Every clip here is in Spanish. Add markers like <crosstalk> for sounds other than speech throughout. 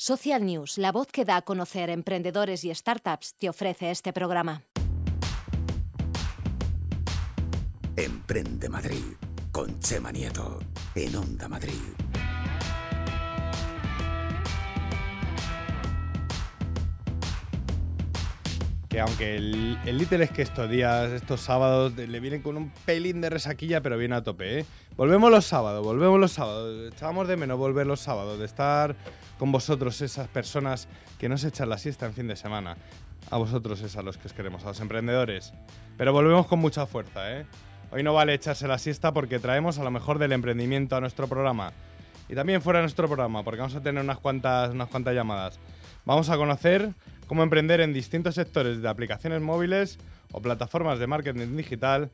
Social News, la voz que da a conocer emprendedores y startups, te ofrece este programa. Emprende Madrid con Chema Nieto en Onda Madrid. Que aunque el, el Little es que estos días, estos sábados, le vienen con un pelín de resaquilla, pero viene a tope, ¿eh? Volvemos los sábados, volvemos los sábados. Echábamos de menos volver los sábados, de estar con vosotros, esas personas que no se echan la siesta en fin de semana. A vosotros es a los que os queremos, a los emprendedores. Pero volvemos con mucha fuerza, ¿eh? Hoy no vale echarse la siesta porque traemos a lo mejor del emprendimiento a nuestro programa. Y también fuera de nuestro programa, porque vamos a tener unas cuantas, unas cuantas llamadas. Vamos a conocer cómo emprender en distintos sectores de aplicaciones móviles o plataformas de marketing digital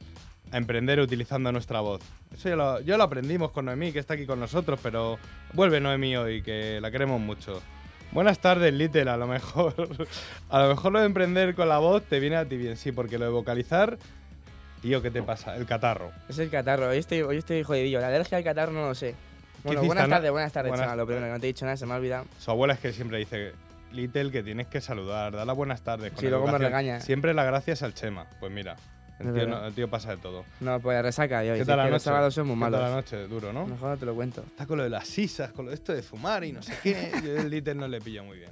a emprender utilizando nuestra voz. Eso ya lo, ya lo aprendimos con Noemí, que está aquí con nosotros, pero vuelve Noemí hoy, que la queremos mucho. Buenas tardes, Little. A lo mejor, <laughs> a lo mejor lo de emprender con la voz te viene a ti bien, sí, porque lo de vocalizar, tío, ¿qué te pasa? El catarro. Es el catarro, hoy estoy, hoy estoy jodidillo. La alergia al catarro no lo sé. Bueno, hiciste, buenas no? tardes, buenas tardes, Buenas- chaval. Lo primero, que no te he dicho nada, se me ha olvidado. Su abuela es que siempre dice, Little, que tienes que saludar, dar las buenas tardes. con Sí, luego me educación". regaña. Siempre las gracias al Chema. Pues mira, el tío, no- el tío pasa de todo. No, pues resaca hoy. ¿Qué tal la noche? los sábados son muy ¿Qué malos. tal la noche? Duro, ¿no? Mejor no te lo cuento. Está con lo de las sisas, con lo de esto de fumar y no sé qué. <laughs> Yo el Little no le pillo muy bien.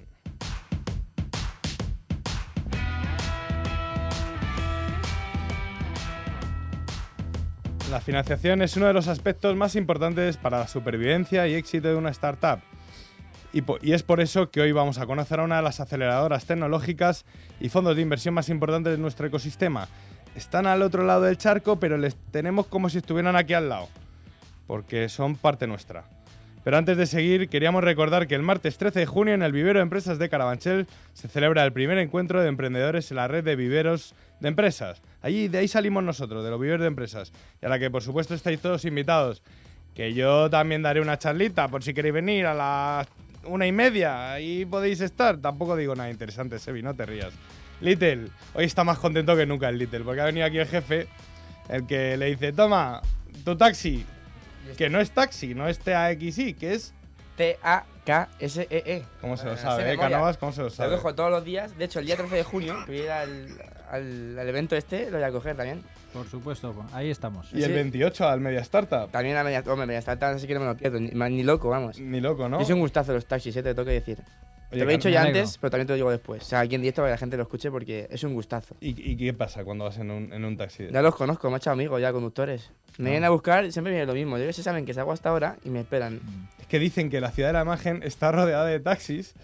La financiación es uno de los aspectos más importantes para la supervivencia y éxito de una startup. Y, y es por eso que hoy vamos a conocer a una de las aceleradoras tecnológicas y fondos de inversión más importantes de nuestro ecosistema. Están al otro lado del charco, pero les tenemos como si estuvieran aquí al lado, porque son parte nuestra. Pero antes de seguir, queríamos recordar que el martes 13 de junio en el vivero de empresas de Carabanchel se celebra el primer encuentro de emprendedores en la red de viveros de empresas. Allí, de ahí salimos nosotros, de los viveros de empresas. Y a la que por supuesto estáis todos invitados. Que yo también daré una charlita por si queréis venir a las una y media. Ahí podéis estar. Tampoco digo nada interesante, Sebi, no te rías. Little, hoy está más contento que nunca el Little, porque ha venido aquí el jefe, el que le dice, toma, tu taxi. Que no es taxi, no es TAXI, que es... T-A-K-S-E-E. ¿Cómo se lo sabe, eh? Canovas, ¿cómo se lo Lo sabe? cojo todos los días. De hecho, el día 13 de junio, que voy a ir al, al, al evento este, lo voy a coger también. Por supuesto, ahí estamos. Y el Sí. 28 al Media Startup. También a media, hombre, media startup, así que no me lo pierdo. Ni, ni loco, vamos. Ni loco, ¿no? Es un gustazo los taxis, eh, te tengo que decir. Oye, te lo he dicho ya me alegro. antes, pero también te lo digo después. O sea, aquí en directo para que la gente lo escuche porque es un gustazo. ¿Y, y qué pasa cuando vas en un, en un taxi? Ya los conozco, me he hecho amigos ya, conductores. Me Ah. vienen a buscar y siempre viene lo mismo. Yo que se saben que salgo hasta ahora y me esperan. Es que dicen que la ciudad de la imagen está rodeada de taxis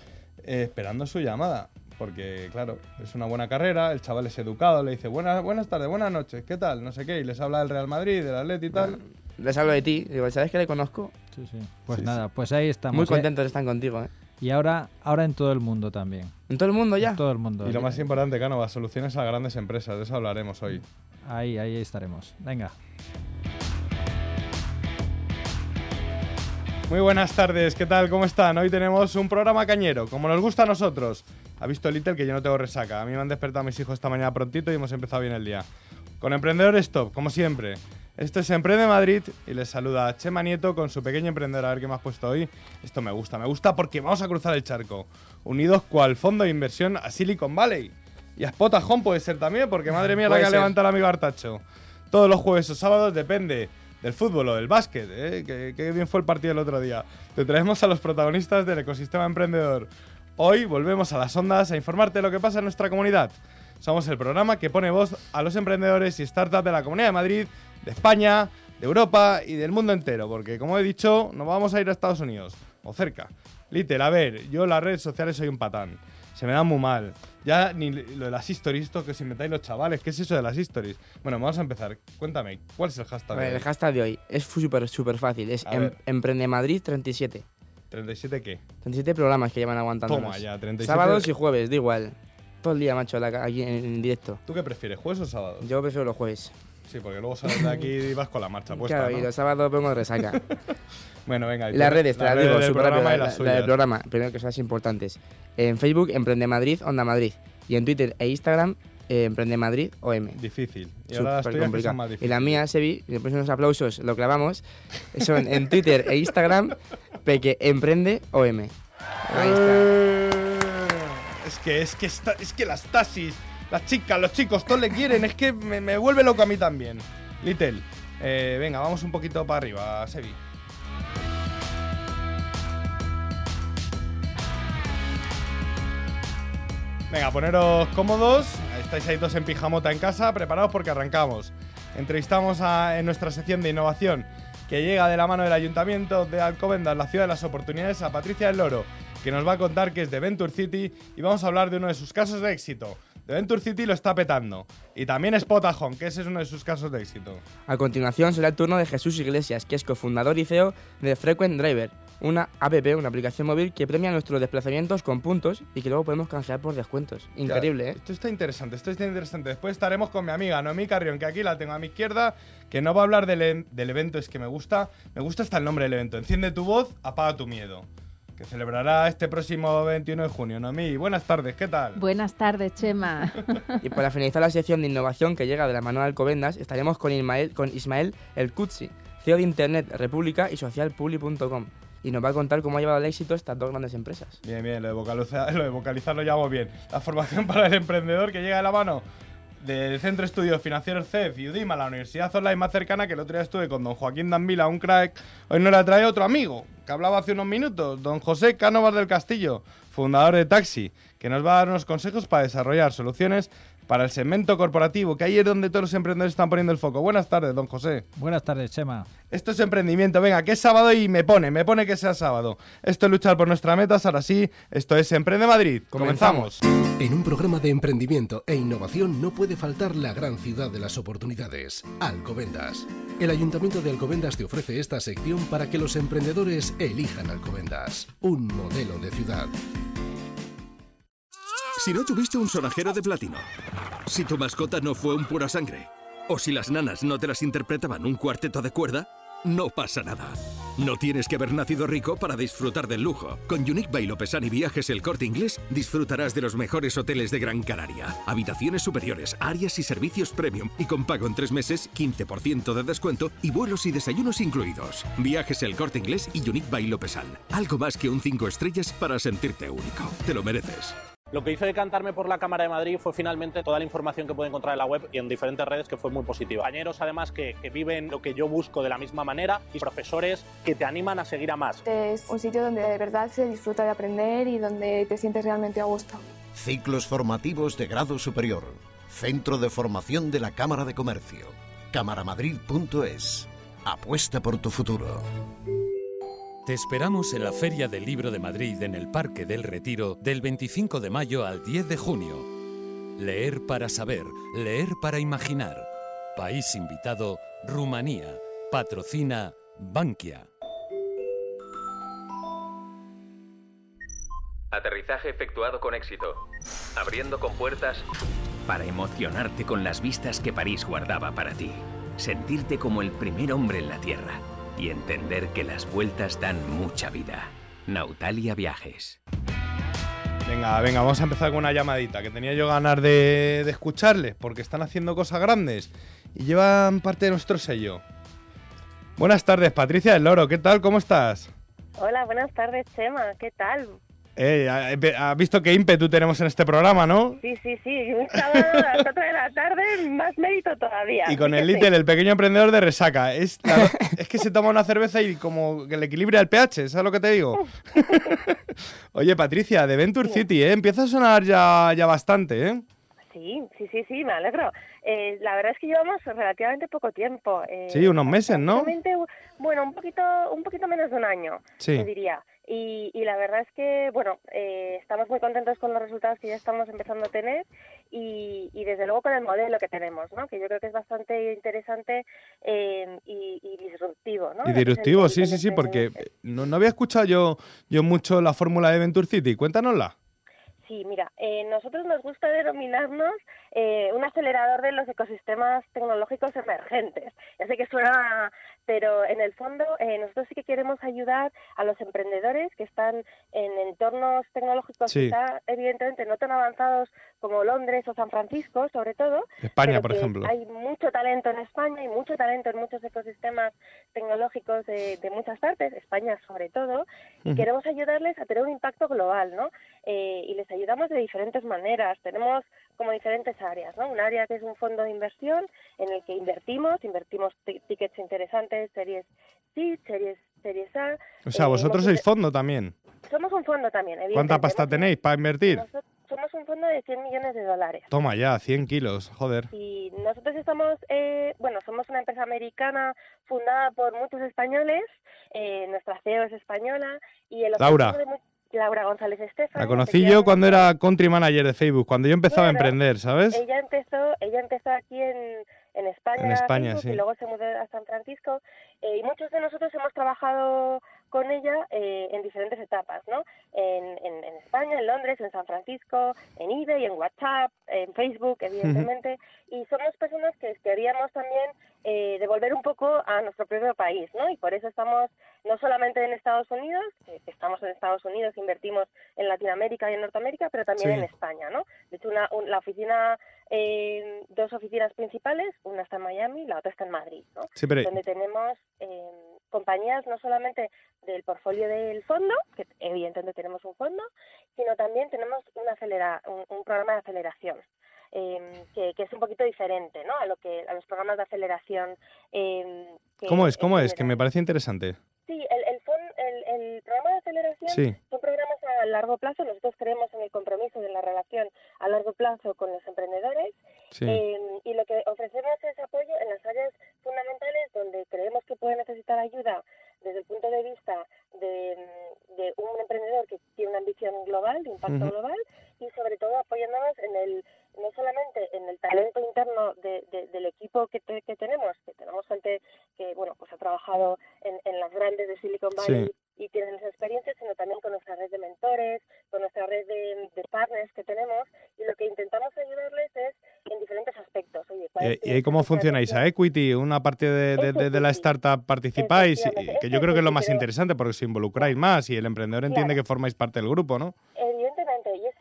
eh, esperando su llamada. Porque, claro, es una buena carrera, el chaval es educado, le dice buenas, buenas tardes, buenas noches, ¿qué tal? No sé qué, y les habla del Real Madrid, del Atleti y tal. Les hablo de ti, digo, ¿sabes que le conozco? Sí, sí. Pues Sí, nada, pues ahí estamos. Muy ¿eh? contentos están contigo, ¿eh? Y ahora, ahora en todo el mundo también. En todo el mundo ya. En todo el mundo. Y lo más importante, Canova, soluciones a grandes empresas, de eso hablaremos hoy. Ahí, ahí estaremos. Venga. Muy buenas tardes, ¿qué tal? ¿Cómo están? Hoy tenemos un programa cañero, como nos gusta a nosotros. Ha visto Little que yo no tengo resaca. A mí me han despertado mis hijos esta mañana prontito y hemos empezado bien el día. Con Emprendedores Top, como siempre. Esto es Emprende Madrid y les saluda Chema Nieto con su pequeño emprendedor. A ver qué me has puesto hoy. Esto me gusta, me gusta porque vamos a cruzar el charco. Unidos cual fondo de inversión a Silicon Valley. Y a Spot Home puede ser también, porque madre mía la que ha levantado el amigo Artacho. Todos los jueves o sábados depende del fútbol o del básquet, ¿eh? que, que bien fue el partido el otro día. Te traemos a los protagonistas del ecosistema emprendedor. Hoy volvemos a las ondas a informarte de lo que pasa en nuestra comunidad. Somos el programa que pone voz a los emprendedores y startups de la Comunidad de Madrid, de España, de Europa y del mundo entero, porque como he dicho, nos vamos a ir a Estados Unidos, o cerca. Little, a ver, yo en las redes sociales soy un patán. Se me da muy mal. Ya ni lo de las stories, esto que os inventáis los chavales, ¿qué es eso de las stories? Bueno, vamos a empezar. Cuéntame, ¿cuál es el A hashtag? ver, de el hoy? hashtag de hoy es súper, súper fácil. Es em- ver. Emprende Madrid 37. ¿37 qué? 37 programas que llevan aguantando. Toma ya, 37. Sábados y jueves, da igual. Todo el día, macho, la aquí en, en directo. ¿Tú qué prefieres, jueves o sábados? Yo prefiero los jueves. Sí, porque luego sales de aquí y vas con la marcha <laughs> puesta, claro, ¿no? y los sábados pongo de resaca. <laughs> Bueno, venga. y las redes, te las digo, del súper programa rápido. La, la del programa, primero que son las importantes. En Facebook, Emprende Madrid, Onda Madrid. Y en Twitter e Instagram, eh, Emprende Madrid OM. Difícil. Y ahora las son más Y la mía, Sebi, después unos aplausos, lo clavamos. <laughs> Son en Twitter e Instagram, Peque Emprende OM. Ahí está. Que, es que, es que las taxis, las chicas, los chicos, todos le quieren. Es que me, me vuelve loco a mí también. Little, eh, venga, vamos un poquito para arriba, Sebi. Venga, poneros cómodos. Estáis ahí todos en pijamota en casa, preparados porque arrancamos. Entrevistamos a- en nuestra sección de innovación que llega de la mano del Ayuntamiento de Alcobendas, la ciudad de las oportunidades, a Patricia del Loro, que nos va a contar que es de Venture City y vamos a hablar de uno de sus casos de éxito. De Venture City lo está petando. Y también es Potajón, que ese es uno de sus casos de éxito. A continuación será el turno de Jesús Iglesias, que es cofundador y CEO de Frequent Driver, una app, una aplicación móvil que premia nuestros desplazamientos con puntos y que luego podemos canjear por descuentos. Increíble, ¿eh? Esto está interesante, esto está interesante. Después estaremos con mi amiga Noemí Carrión, que aquí la tengo a mi izquierda, que no va a hablar del, del evento, es que me gusta, me gusta hasta el nombre del evento. Enciende tu voz, apaga tu miedo. Que celebrará este próximo 21 de junio. Noemí, buenas tardes, ¿qué tal? Buenas tardes, Chema. <laughs> Y para finalizar la sección de innovación que llega de la mano de Alcobendas, estaremos con Ismael, con Ismael El Kutsi, CEO de Internet República y socialpubli.com. Y nos va a contar cómo ha llevado al éxito estas dos grandes empresas. Bien, bien, lo de, vocalizar, <laughs> lo de vocalizar lo llamo bien. La formación <laughs> para el emprendedor que llega de la mano del Centro de Estudios Financieros CEF y UDIMA, la universidad online más cercana, que el otro día estuve con don Joaquín Danvila, un crack. Hoy nos la trae otro amigo, que hablaba hace unos minutos, don José Cánovas del Castillo, fundador de Taxi, que nos va a dar unos consejos para desarrollar soluciones para el segmento corporativo, que ahí es donde todos los emprendedores están poniendo el foco. Buenas tardes, don José. Buenas tardes, Chema. Esto es emprendimiento, venga, que es sábado y me pone, me pone que sea sábado. Esto es luchar por nuestras metas, ahora sí, esto es Emprende Madrid. Comenzamos. En un programa de emprendimiento e innovación no puede faltar la gran ciudad de las oportunidades, Alcobendas. El Ayuntamiento de Alcobendas te ofrece esta sección para que los emprendedores elijan Alcobendas, un modelo de ciudad. Si no tuviste un sonajero de platino, si tu mascota no fue un pura sangre, o si las nanas no te las interpretaban un cuarteto de cuerda, no pasa nada. No tienes que haber nacido rico para disfrutar del lujo. Con Unique by Lopesan y Viajes El Corte Inglés disfrutarás de los mejores hoteles de Gran Canaria. Habitaciones superiores, áreas y servicios premium y con pago en tres meses, 15% de descuento y vuelos y desayunos incluidos. Viajes El Corte Inglés y Unique by Lopesan. Algo más que un 5 estrellas para sentirte único. Te lo mereces. Lo que hizo decantarme por la Cámara de Madrid fue finalmente toda la información que pude encontrar en la web y en diferentes redes que fue muy positiva. Compañeros además que, que viven lo que yo busco de la misma manera y profesores que te animan a seguir a más. Es un sitio donde de verdad se disfruta de aprender y donde te sientes realmente a gusto. Ciclos formativos de grado superior. Centro de formación de la Cámara de Comercio. Cámaramadrid.es. Apuesta por tu futuro. Te esperamos en la Feria del Libro de Madrid en el Parque del Retiro del 25 de mayo al 10 de junio. Leer para saber, leer para imaginar. País invitado, Rumanía. Patrocina Bankia. Aterrizaje efectuado con éxito. Abriendo compuertas para emocionarte con las vistas que París guardaba para ti. Sentirte como el primer hombre en la Tierra y entender que las vueltas dan mucha vida. Nautalia Viajes. Venga, venga, vamos a empezar con una llamadita que tenía yo ganas de, de escucharles porque están haciendo cosas grandes y llevan parte de nuestro sello. Buenas tardes, Patricia del Loro, ¿qué tal? ¿Cómo estás? Hola, buenas tardes, Chema, ¿qué tal? Eh, ¿Has visto qué ímpetu tenemos en este programa, no? Sí, sí, sí. Un sábado a las 4 de la tarde, más mérito todavía. Y con el. Little, el pequeño emprendedor de resaca. Es, <laughs> es que se toma una cerveza y como que le equilibra el pH, ¿sabes lo que te digo? <laughs> Oye, Patricia, de Venture City, ¿eh? Empieza a sonar ya, ya bastante, ¿eh? Sí, sí, sí, sí, me alegro. Eh, la verdad es que llevamos relativamente poco tiempo. eh, Sí, unos meses, ¿no? Bueno, un poquito, un poquito menos de un año, Sí. te diría. Y, y la verdad es que, bueno, eh, estamos muy contentos con los resultados que ya estamos empezando a tener y, y desde luego con el modelo que tenemos, ¿no? Que yo creo que es bastante interesante eh, y, y disruptivo, ¿no? Y disruptivo, sí, sí, sí, porque no, no había escuchado yo, yo mucho la fórmula de Venture City. Cuéntanosla. Sí, mira, eh, nosotros nos gusta denominarnos eh, un acelerador de los ecosistemas tecnológicos emergentes. Ya sé que suena pero en el fondo eh, nosotros sí que queremos ayudar a los emprendedores que están en entornos tecnológicos Sí. quizá evidentemente no tan avanzados como Londres o San Francisco, sobre todo. España, por ejemplo. Hay mucho talento en España y mucho talento en muchos ecosistemas tecnológicos de, de muchas partes, España sobre todo, Ujú. queremos ayudarles a tener un impacto global, ¿no? Eh, y les ayudamos de diferentes maneras. Tenemos como diferentes áreas, ¿no? Un área que es un fondo de inversión en el que invertimos, invertimos ti- tickets interesantes, series C, series, series A. O sea, Eh, vosotros sois fondo también. somos un fondo también, ¿Cuánta pasta tenéis para invertir? Nosotros somos un fondo de 100 millones de dólares. Toma ya, 100 kilos, joder. Y nosotros estamos, eh, bueno, somos una empresa americana fundada por muchos españoles. eh, nuestra CEO es española y el Laura. de Laura González Estefan. La conocí yo cuando era country manager de Facebook, cuando yo empezaba a emprender, ¿sabes? Ella empezó, ella empezó aquí en, en España, En España, Facebook, sí. y luego se mudó a San Francisco. eh, y muchos de nosotros hemos trabajado con ella eh, en diferentes etapas, ¿no? En, en, en España, en Londres, en San Francisco, en eBay, en WhatsApp, en Facebook, evidentemente. y somos personas que queríamos también eh, devolver un poco a nuestro propio país, ¿no? Y por eso estamos no solamente en Estados Unidos, que estamos en Estados Unidos, invertimos en Latinoamérica y en Norteamérica, pero también Sí. en España, ¿no? De hecho, una, un- la oficina, eh, dos oficinas principales, una está en Miami, la otra está en Madrid, ¿no? Sí, pero- Donde tenemos eh, compañías no solamente del portfolio del fondo, que evidentemente tenemos un fondo, sino también tenemos una acelera, un, un programa de aceleración. eh, que, que es un poquito diferente ¿no? a lo que a los programas de aceleración eh, que ¿Cómo es? ¿Cómo es? Que me parece interesante. Sí, el, el, fon- el, el programa de aceleración Sí. son programas a largo plazo. Nosotros creemos en el compromiso de la relación a largo plazo con los emprendedores Sí. Eh, y lo que ofrecemos es apoyo en las áreas fundamentales donde creemos que puede necesitar ayuda desde el punto de vista de, mm, de un emprendedor que tiene una ambición global, de impacto global y sobre todo apoyándonos en el no solamente en el talento interno de- de- del equipo que, te- que tenemos, que tenemos gente que bueno pues ha trabajado en, en las grandes de Silicon Valley Sí. y tienen esa experiencia, sino también con nuestra red de mentores, con nuestra red de, de partners que tenemos y lo que intentamos ayudarles es en diferentes aspectos. Oye, ¿cuál ¿Y, y cómo funcionáis? ¿A equity? ¿Una parte de, la startup participáis? Que yo creo que es lo más interesante porque os involucráis más y el emprendedor entiende Claro. que formáis parte del grupo, ¿no?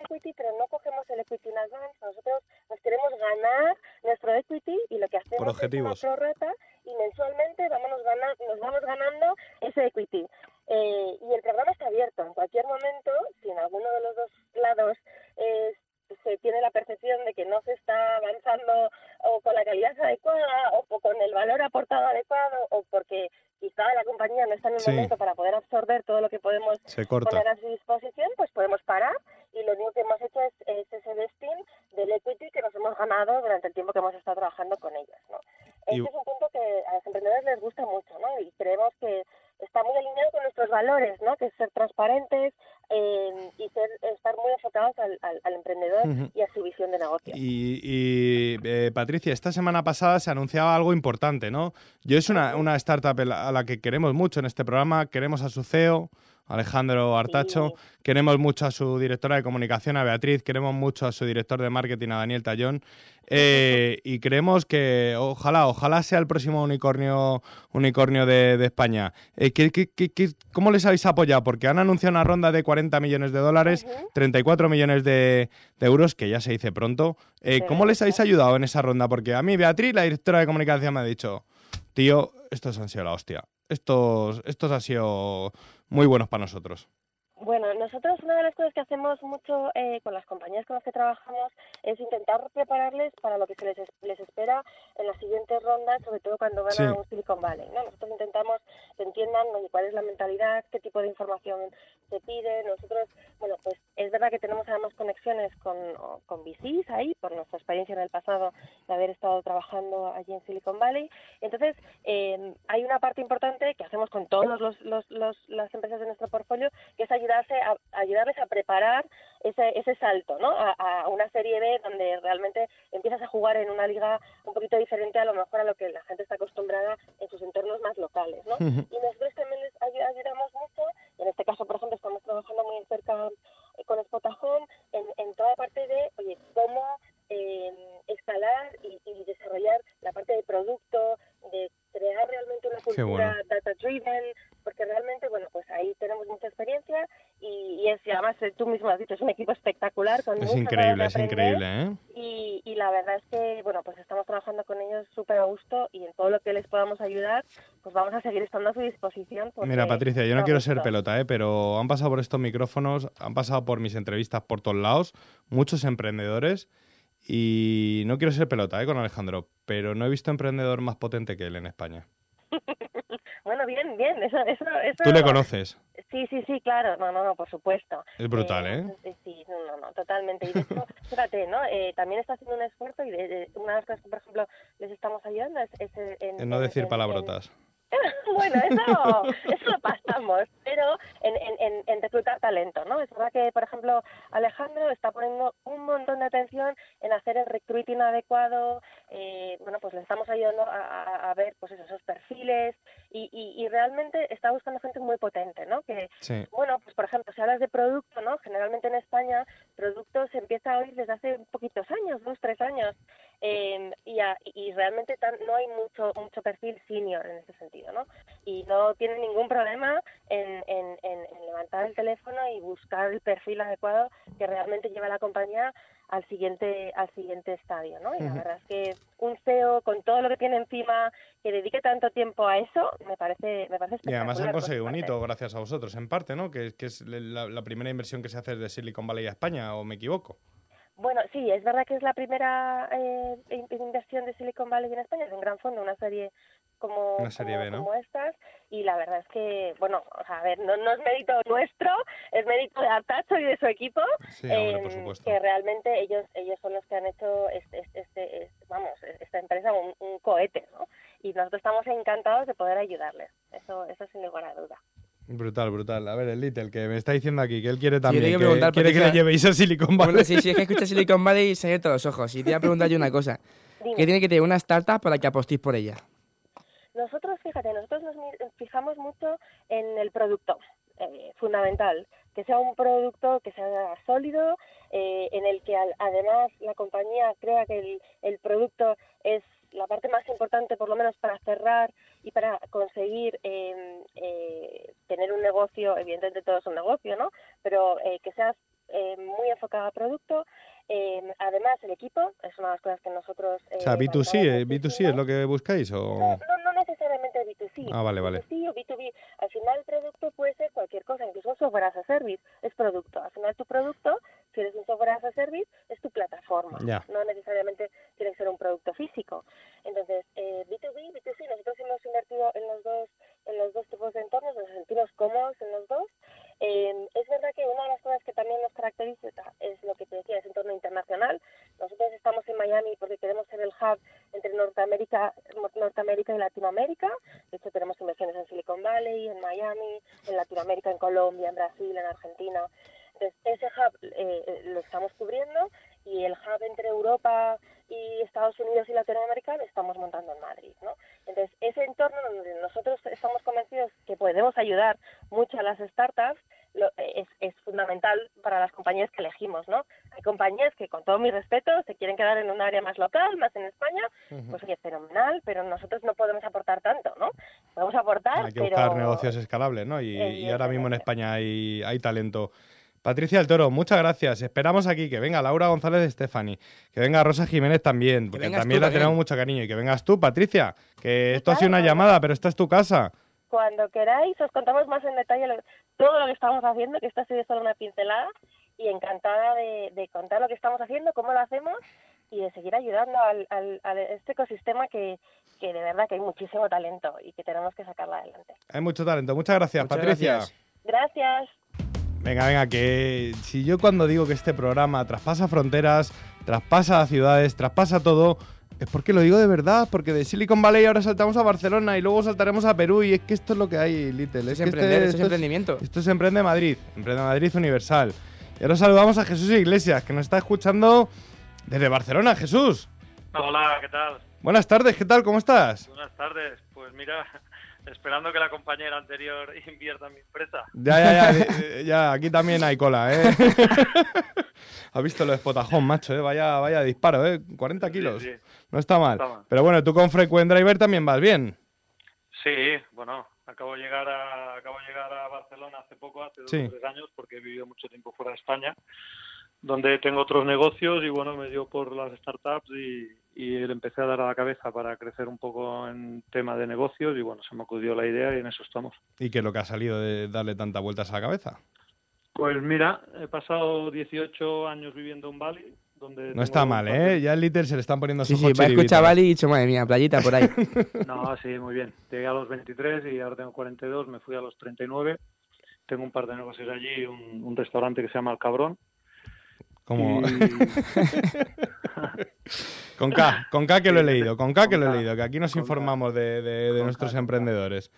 Equity, pero no cogemos el equity in advance. Nosotros nos queremos ganar nuestro equity y lo que hacemos Por objetivos. es una y mensualmente vámonos gana- nos vamos ganando ese equity. Eh, y el programa está abierto. En cualquier momento, si en alguno de los dos lados eh, se tiene la percepción de que no se está avanzando o con la calidad adecuada o con el valor aportado adecuado o porque quizá la compañía no está en el Sí. momento para poder absorber todo lo que podemos poner a su disposición, pues podemos parar y lo único que hemos hecho es, es ese vesting del equity que nos hemos ganado durante el tiempo que hemos estado trabajando con ellos. ¿no? Y- Este es un punto que a los emprendedores les gusta mucho ¿no? y creemos que está muy alineado con nuestros valores, ¿no? que es ser transparentes eh, y ser, estar muy enfocados al, al- al emprendedor y a su visión de negocio. Y, y, eh, Patricia, esta semana pasada se anunciaba algo importante, ¿no? Yo es una, una startup a la que queremos mucho en este programa, queremos a su CEO, Alejandro Artacho, queremos mucho a su directora de comunicación, a Beatriz, queremos mucho a su director de marketing, a Daniel Tallón, eh, y creemos que ojalá, ojalá sea el próximo unicornio, unicornio de, de España. Eh, ¿qué- qué- qué- qué- cómo les habéis apoyado? Porque han anunciado una ronda de 40 millones de dólares, 34 millones de, de euros, que ya se dice pronto. Eh, ¿Cómo les habéis ayudado en esa ronda? Porque a mí Beatriz, la directora de comunicación, me ha dicho, tío, estos han sido la hostia. Estos, estos han sido muy buenos para nosotros. Bueno, nosotros una de las cosas que hacemos mucho eh, con las compañías con las que trabajamos es intentar prepararles para lo que se les, es- les espera en las siguientes rondas, sobre todo cuando van Sí. a un Silicon Valley. ¿no? Nosotros intentamos que entiendan cuál es la mentalidad, qué tipo de información se pide. Nosotros, bueno, pues es verdad que tenemos además conexiones con, con VCs ahí, por nuestra experiencia en el pasado de haber estado trabajando allí en Silicon Valley. Entonces, eh, hay una parte importante que hacemos con todas los, los- los- las empresas de nuestro portfolio, que es ayudarse a, ayudarles a preparar ese, ese salto ¿no? a, a una serie B donde realmente empiezas a jugar en una liga un poquito diferente a lo mejor a lo que la gente está acostumbrada en sus entornos más locales. ¿no? Y nosotros también les ayu- ayudamos mucho, en este caso, por ejemplo, estamos trabajando muy cerca con Spotahome en, en toda parte de, oye, cómo eh, escalar y, y desarrollar la parte de producto, de crear realmente una cultura bueno. data driven, porque realmente, bueno, pues ahí tenemos mucha experiencia y, y es, y además eh, tú mismo has dicho, es un equipo espectacular. Con Es increíble, es increíble, ¿eh? Y, y la verdad es que, bueno, pues estamos trabajando con ellos súper a gusto y en todo lo que les podamos ayudar, pues vamos a seguir estando a su disposición. Mira, Patricia, yo no quiero gusto. ser pelota, ¿eh? pero han pasado por estos micrófonos, han pasado por mis entrevistas por todos lados, muchos emprendedores, y no quiero ser pelota ¿eh? con Alejandro, pero no he visto emprendedor más potente que él en España. <laughs> Bueno, bien, bien, eso, eso, eso. Tú le conoces, Sí, sí, sí, claro, no, no, no, por supuesto. es brutal, ¿eh? Eh, Sí, no, no, no, totalmente. Y de hecho, <laughs> fíjate, ¿no? Eh, también está haciendo un esfuerzo y de, de- una de las cosas que, por ejemplo, les estamos ayudando es, es en, En no decir en- palabrotas. <laughs> bueno, eso, eso lo pasamos, pero en, en, en, reclutar talento, ¿no? Es verdad que, por ejemplo, Alejandro está poniendo un montón de atención en hacer el recruiting adecuado, eh, bueno, pues le estamos ayudando a, a- ver pues eso, esos perfiles y, y, y realmente está buscando gente muy potente, ¿no? Que, Sí. bueno, pues por ejemplo, si hablas de producto, ¿no? Generalmente en España, producto se empieza a oír desde hace poquitos años, dos, tres años, eh, y, a- y realmente tan- no hay mucho mucho perfil senior en ese sentido, ¿no? Y no tienen ningún problema en, en- en- en levantar el teléfono y buscar el perfil adecuado que realmente lleve a la compañía al siguiente al siguiente estadio, ¿no? Y la verdad es que un CEO con todo lo que tiene encima que dedique tanto tiempo a eso me parece me parece Y además han espectacular conseguido un hito gracias a vosotros, en parte, ¿no? Que, que es la, la primera inversión que se hace desde Silicon Valley a España, ¿o me equivoco? Bueno, sí, es verdad que es la primera eh, in- inversión de Silicon Valley en España, es un gran fondo, una serie como, Una serie como, B, ¿no? como estas, y la verdad es que, bueno, o sea, a ver, no, no es mérito nuestro, es mérito de Artacho y de su equipo, Sí, hombre, por em, supuesto. que realmente ellos ellos son los que han hecho este, este, este- este- vamos, esta empresa un, un cohete, ¿no? Y nosotros estamos encantados de poder ayudarles, eso, eso sin lugar a duda. Brutal, brutal. A ver, el Little, que me está diciendo aquí que él quiere también, te que, preguntar, quiere que le Patricia. llevéis a Silicon Valley. Bueno, sí, sí, es que escucha Silicon Valley y se abierto los ojos. Y te voy a preguntar yo una cosa. <laughs> Dime. ¿Qué tiene que tener una startup para que apostéis por ella? Fíjate, nosotros nos mi- fijamos mucho en el producto, eh, fundamental, que sea un producto que sea sólido, eh, en el que al- además la compañía crea que el, el producto es la parte más importante, por lo menos para cerrar y para conseguir eh, eh, tener un negocio, evidentemente todo es un negocio, ¿no? Pero eh, que seas eh, muy enfocado a producto. Eh, además, el equipo es una de las cosas que nosotros... o sea, eh, B2C, valoramos ¿eh? ¿B2C es lo que buscáis o...? no, no necesariamente B2C. Ah, vale, vale. B2C o B2B. Al final el producto puede ser cualquier cosa, incluso un software as a service es producto. Al final tu producto, si eres un software as a service, es tu plataforma. Ya. No necesariamente tiene que ser un producto físico. Entonces, eh, B2B, B2C, nosotros hemos invertido en los dos en los dos tipos de entornos, nos sentimos cómodos en los dos. Eh, es verdad que una de las cosas que también nos caracteriza es lo que te decía, ese entorno internacional. Nosotros estamos en Miami porque queremos ser el hub entre Norteamérica, y Latinoamérica. De hecho, tenemos inversiones en Silicon Valley, en Miami, en Latinoamérica, en Colombia, en Brasil, en Argentina. Ese hub eh, eh, lo estamos cubriendo y el hub entre Europa y Estados Unidos y Latinoamérica lo estamos montando en Madrid, ¿no? Entonces, ese entorno donde nosotros estamos convencidos que podemos ayudar mucho a las startups lo- es, es fundamental para las compañías que elegimos, ¿no? Hay compañías que, con todo mi respeto, se quieren quedar en un área más local, más en España, pues oye, fenomenal, pero nosotros no podemos aportar tanto, ¿no? Podemos aportar, Hay que pero... buscar negocios escalables, ¿no? Y, y ahora mismo en España hay, hay talento. Patricia del Toro, muchas gracias. Esperamos aquí que venga Laura González de Stefani, que venga Rosa Jiménez también, porque también tú la también. tenemos mucho cariño. Y que vengas tú, Patricia, que esto ha sido una llamada, pero esta es tu casa. Cuando queráis os contamos más en detalle lo- todo lo que estamos haciendo, que esta ha sido solo una pincelada, y encantada de, de contar lo que estamos haciendo, cómo lo hacemos y de seguir ayudando al, al- a este ecosistema que, que de verdad que hay muchísimo talento y que tenemos que sacarlo adelante. Hay mucho talento. Muchas gracias, Muchas Patricia. gracias. Gracias. Venga, venga, que si yo cuando digo que este programa traspasa fronteras, traspasa ciudades, traspasa todo, es porque lo digo de verdad, porque de Silicon Valley ahora saltamos a Barcelona y luego saltaremos a Perú y es que esto es lo que hay, Little. Esto es que emprender, esto es emprendimiento. Esto es Emprende Madrid, Emprende Madrid Universal. Y ahora saludamos a Jesús Iglesias, que nos está escuchando desde Barcelona. Jesús, Hola, ¿qué tal? buenas tardes, ¿qué tal? ¿Cómo estás? Buenas tardes. Pues mira, esperando que la compañera anterior <laughs> invierta en mi empresa. Ya, ya, ya, <laughs> ya, aquí también hay cola, ¿eh? <laughs> Has visto lo de Spotajón, macho, ¿eh? Vaya, vaya disparo, ¿eh? 40 kilos. sí. No está mal. Está mal. Pero bueno, tú con Frequent Driver también vas bien. Sí, bueno, acabo de llegar a, acabo de llegar a Barcelona hace poco, hace dos Sí. o tres años, porque he vivido mucho tiempo fuera de España, donde tengo otros negocios y bueno, me dio por las startups y, y le empecé a dar a la cabeza para crecer un poco en tema de negocios y bueno, se me acudió la idea y en eso estamos. ¿Y qué es lo que ha salido de darle tantas vueltas a la cabeza? Pues mira, he pasado 18 años viviendo en Bali, donde... No está mal, ¿eh? Ya el Liter se le están poniendo Sí, sus sí, va a escuchar. Bali y dicho, madre mía, playita por ahí. <laughs> No, sí, muy bien. Llegué a los 23 y ahora tengo 42, me fui a los 39. Tengo un par de negocios allí, un, un restaurante que se llama El Cabrón. Como... Y- <laughs> con K, con K que lo he leído, con K que con lo he K, leído, que aquí nos con K. informamos de, de- nuestros K, emprendedores.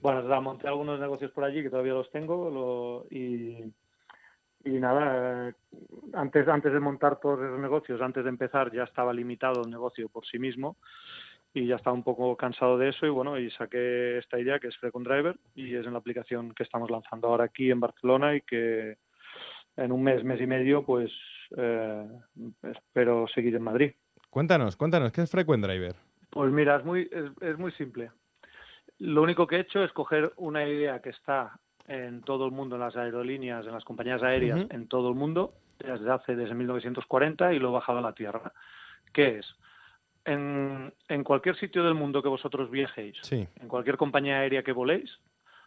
Bueno, monté algunos negocios por allí que todavía los tengo lo- y, y nada, eh, antes, antes de montar todos esos negocios, antes de empezar ya estaba limitado el negocio por sí mismo y ya estaba un poco cansado de eso y bueno, y saqué esta idea que es Frequent Driver y es en la aplicación que estamos lanzando ahora aquí en Barcelona y que en un mes, mes y medio, pues eh, espero seguir en Madrid. Cuéntanos, cuéntanos, ¿qué es Frequent Driver? Pues mira, es muy, es, es muy simple. Lo único que he hecho es coger una idea que está en todo el mundo, en las aerolíneas, en las compañías aéreas, Ujú. en todo el mundo, desde hace, desde 1940, y lo he bajado a la Tierra. ¿Qué es? En, en cualquier sitio del mundo que vosotros viajéis, Sí. en cualquier compañía aérea que voléis,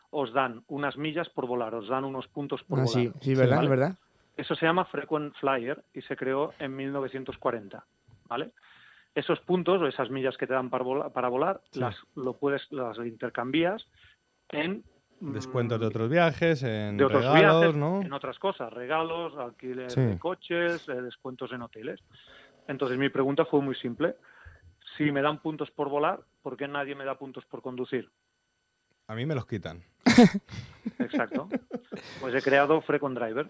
os dan unas millas por volar, os dan unos puntos por Ah, volar. sí, sí, verdad, ¿vale? verdad. Eso se llama Frequent Flyer y se creó en 1940, ¿vale? Esos puntos o esas millas que te dan para volar, para volar Sí. las lo puedes las intercambias en mm, Descuentos de otros viajes, en de otros regalos, viajes, ¿no? en otras cosas, regalos, alquiler Sí. de coches, eh, descuentos en hoteles. Entonces mi pregunta fue muy simple. Si me dan puntos por volar, ¿por qué nadie me da puntos por conducir? A mí me los quitan. <laughs> Exacto. pues he creado Frequent Driver.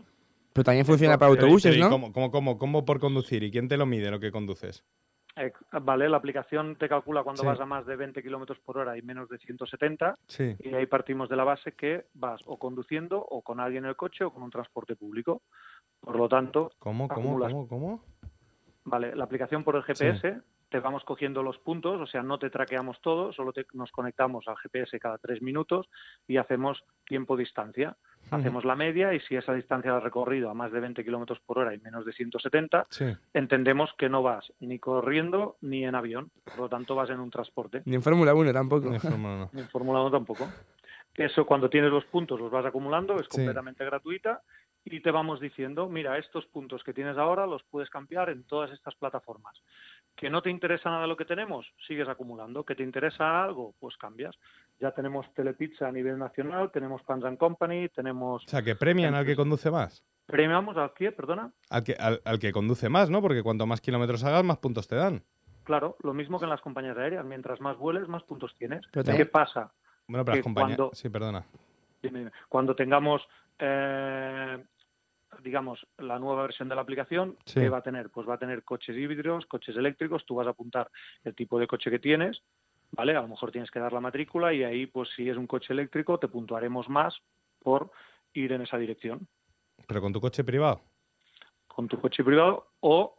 Pero también funciona para autobuses, pero, ¿y ¿no? ¿Cómo, cómo, cómo, cómo por conducir? ¿Y quién te lo mide lo que conduces? Eh, Vale, la aplicación te calcula cuando Sí. vas a más de 20 kilómetros por hora y menos de 170 Sí. y ahí partimos de la base que vas o conduciendo o con alguien en el coche o con un transporte público. Por lo tanto, ¿Cómo, cómo, acumulas- cómo, cómo? Vale, la aplicación por el GPS te vamos cogiendo los puntos, o sea, no te traqueamos todo, solo te- nos conectamos al GPS cada tres minutos y hacemos tiempo-distancia. Hacemos la media y si esa distancia la has recorrido a más de 20 kilómetros por hora y menos de 170, Sí. entendemos que no vas ni corriendo ni en avión, por lo tanto vas en un transporte. Ni en Fórmula 1 tampoco. Ni en Fórmula 1. Ni en Fórmula 1 tampoco. Eso cuando tienes los puntos los vas acumulando, es Sí. completamente gratuita y te vamos diciendo, mira, estos puntos que tienes ahora los puedes cambiar en todas estas plataformas. Que no te interesa nada lo que tenemos, sigues acumulando. Que te interesa algo, pues cambias. Ya tenemos Telepizza a nivel nacional, tenemos Pans and Company, tenemos... O sea, que premian al que conduce más. ¿Premiamos al qué? Perdona. Al que, al, al que conduce más, ¿no? Porque cuanto más kilómetros hagas, más puntos te dan. Claro, lo mismo que en las compañías aéreas. Mientras más vueles, más puntos tienes. Pero ¿Qué también- pasa? Bueno, pero Que las compañías... cuando- Sí, perdona. Cuando tengamos, eh, digamos, la nueva versión de la aplicación, Sí. ¿qué va a tener? Pues va a tener coches híbridos, coches eléctricos, tú vas a apuntar el tipo de coche que tienes, ¿vale? A lo mejor tienes que dar la matrícula y ahí, pues si es un coche eléctrico, te puntuaremos más por ir en esa dirección, Pero con tu coche privado. con tu coche privado o,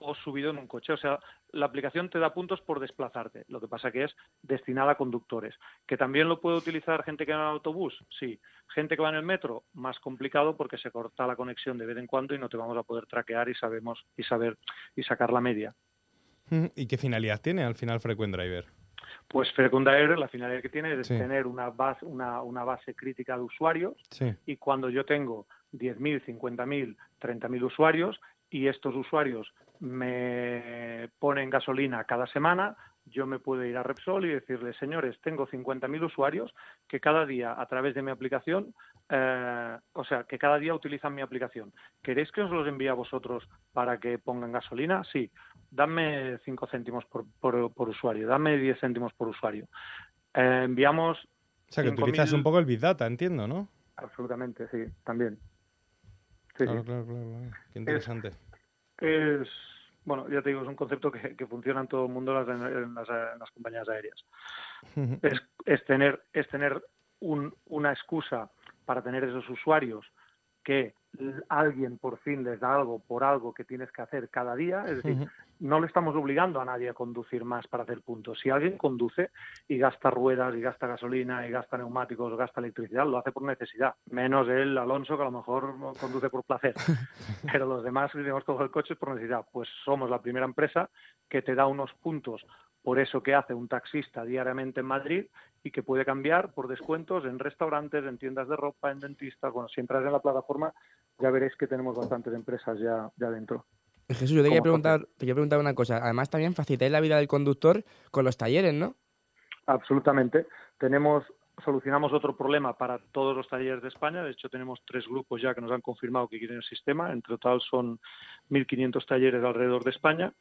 o subido en un coche. O sea, la aplicación te da puntos por desplazarte. Lo que pasa que es destinada a conductores. ¿Que también lo puede utilizar gente que va en autobús? Sí. Gente que va en el metro, más complicado porque se corta la conexión de vez en cuando y no te vamos a poder traquear y sabemos y saber y sacar la media. Ujú. ¿Y qué finalidad tiene al final Frequent Driver? Pues Frequent Air, la finalidad que tiene es Sí. tener una base, una, una base crítica de usuarios Sí. y cuando yo tengo 10.000, 50.000, 30.000 usuarios y estos usuarios me ponen gasolina cada semana, yo me puedo ir a Repsol y decirles, señores, tengo 50.000 usuarios que cada día a través de mi aplicación, eh, o sea, que cada día utilizan mi aplicación. ¿Queréis que os los envíe a vosotros para que pongan gasolina? Sí. Dame 5 céntimos por, por- por usuario, dame 10 céntimos por usuario. Eh, enviamos... O sea, que utilizas 5.000 un poco el Big Data, entiendo, ¿no? Absolutamente, sí, también. Sí, claro, sí. claro, claro, claro. Qué interesante. Es, bueno, ya te digo, es un concepto que, que funciona en todo el mundo las, en las, en las compañías aéreas. Es, es tener, es tener un- una excusa para tener esos usuarios que alguien por fin les da algo por algo que tienes que hacer cada día, es decir. No le estamos obligando a nadie a conducir más para hacer puntos. Si alguien conduce y gasta ruedas y gasta gasolina y gasta neumáticos gasta electricidad, lo hace por necesidad. Menos el Alonso que a lo mejor conduce por placer. <laughs> Pero los demás que tenemos todo el coche por necesidad. Pues somos la primera empresa que te da unos puntos por eso que hace un taxista diariamente en Madrid y que puede cambiar por descuentos en restaurantes, en tiendas de ropa, en dentistas. Bueno, si entras en la plataforma ya veréis que tenemos bastantes empresas ya, ya dentro. Jesús, yo te quería, preguntar, te quería preguntar una cosa. Además, también facilitáis la vida del conductor con los talleres, ¿no? Absolutamente. Tenemos, solucionamos otro problema para todos los talleres de España. De hecho, tenemos tres grupos ya que nos han confirmado que quieren el sistema. En total son 1.500 talleres alrededor de España.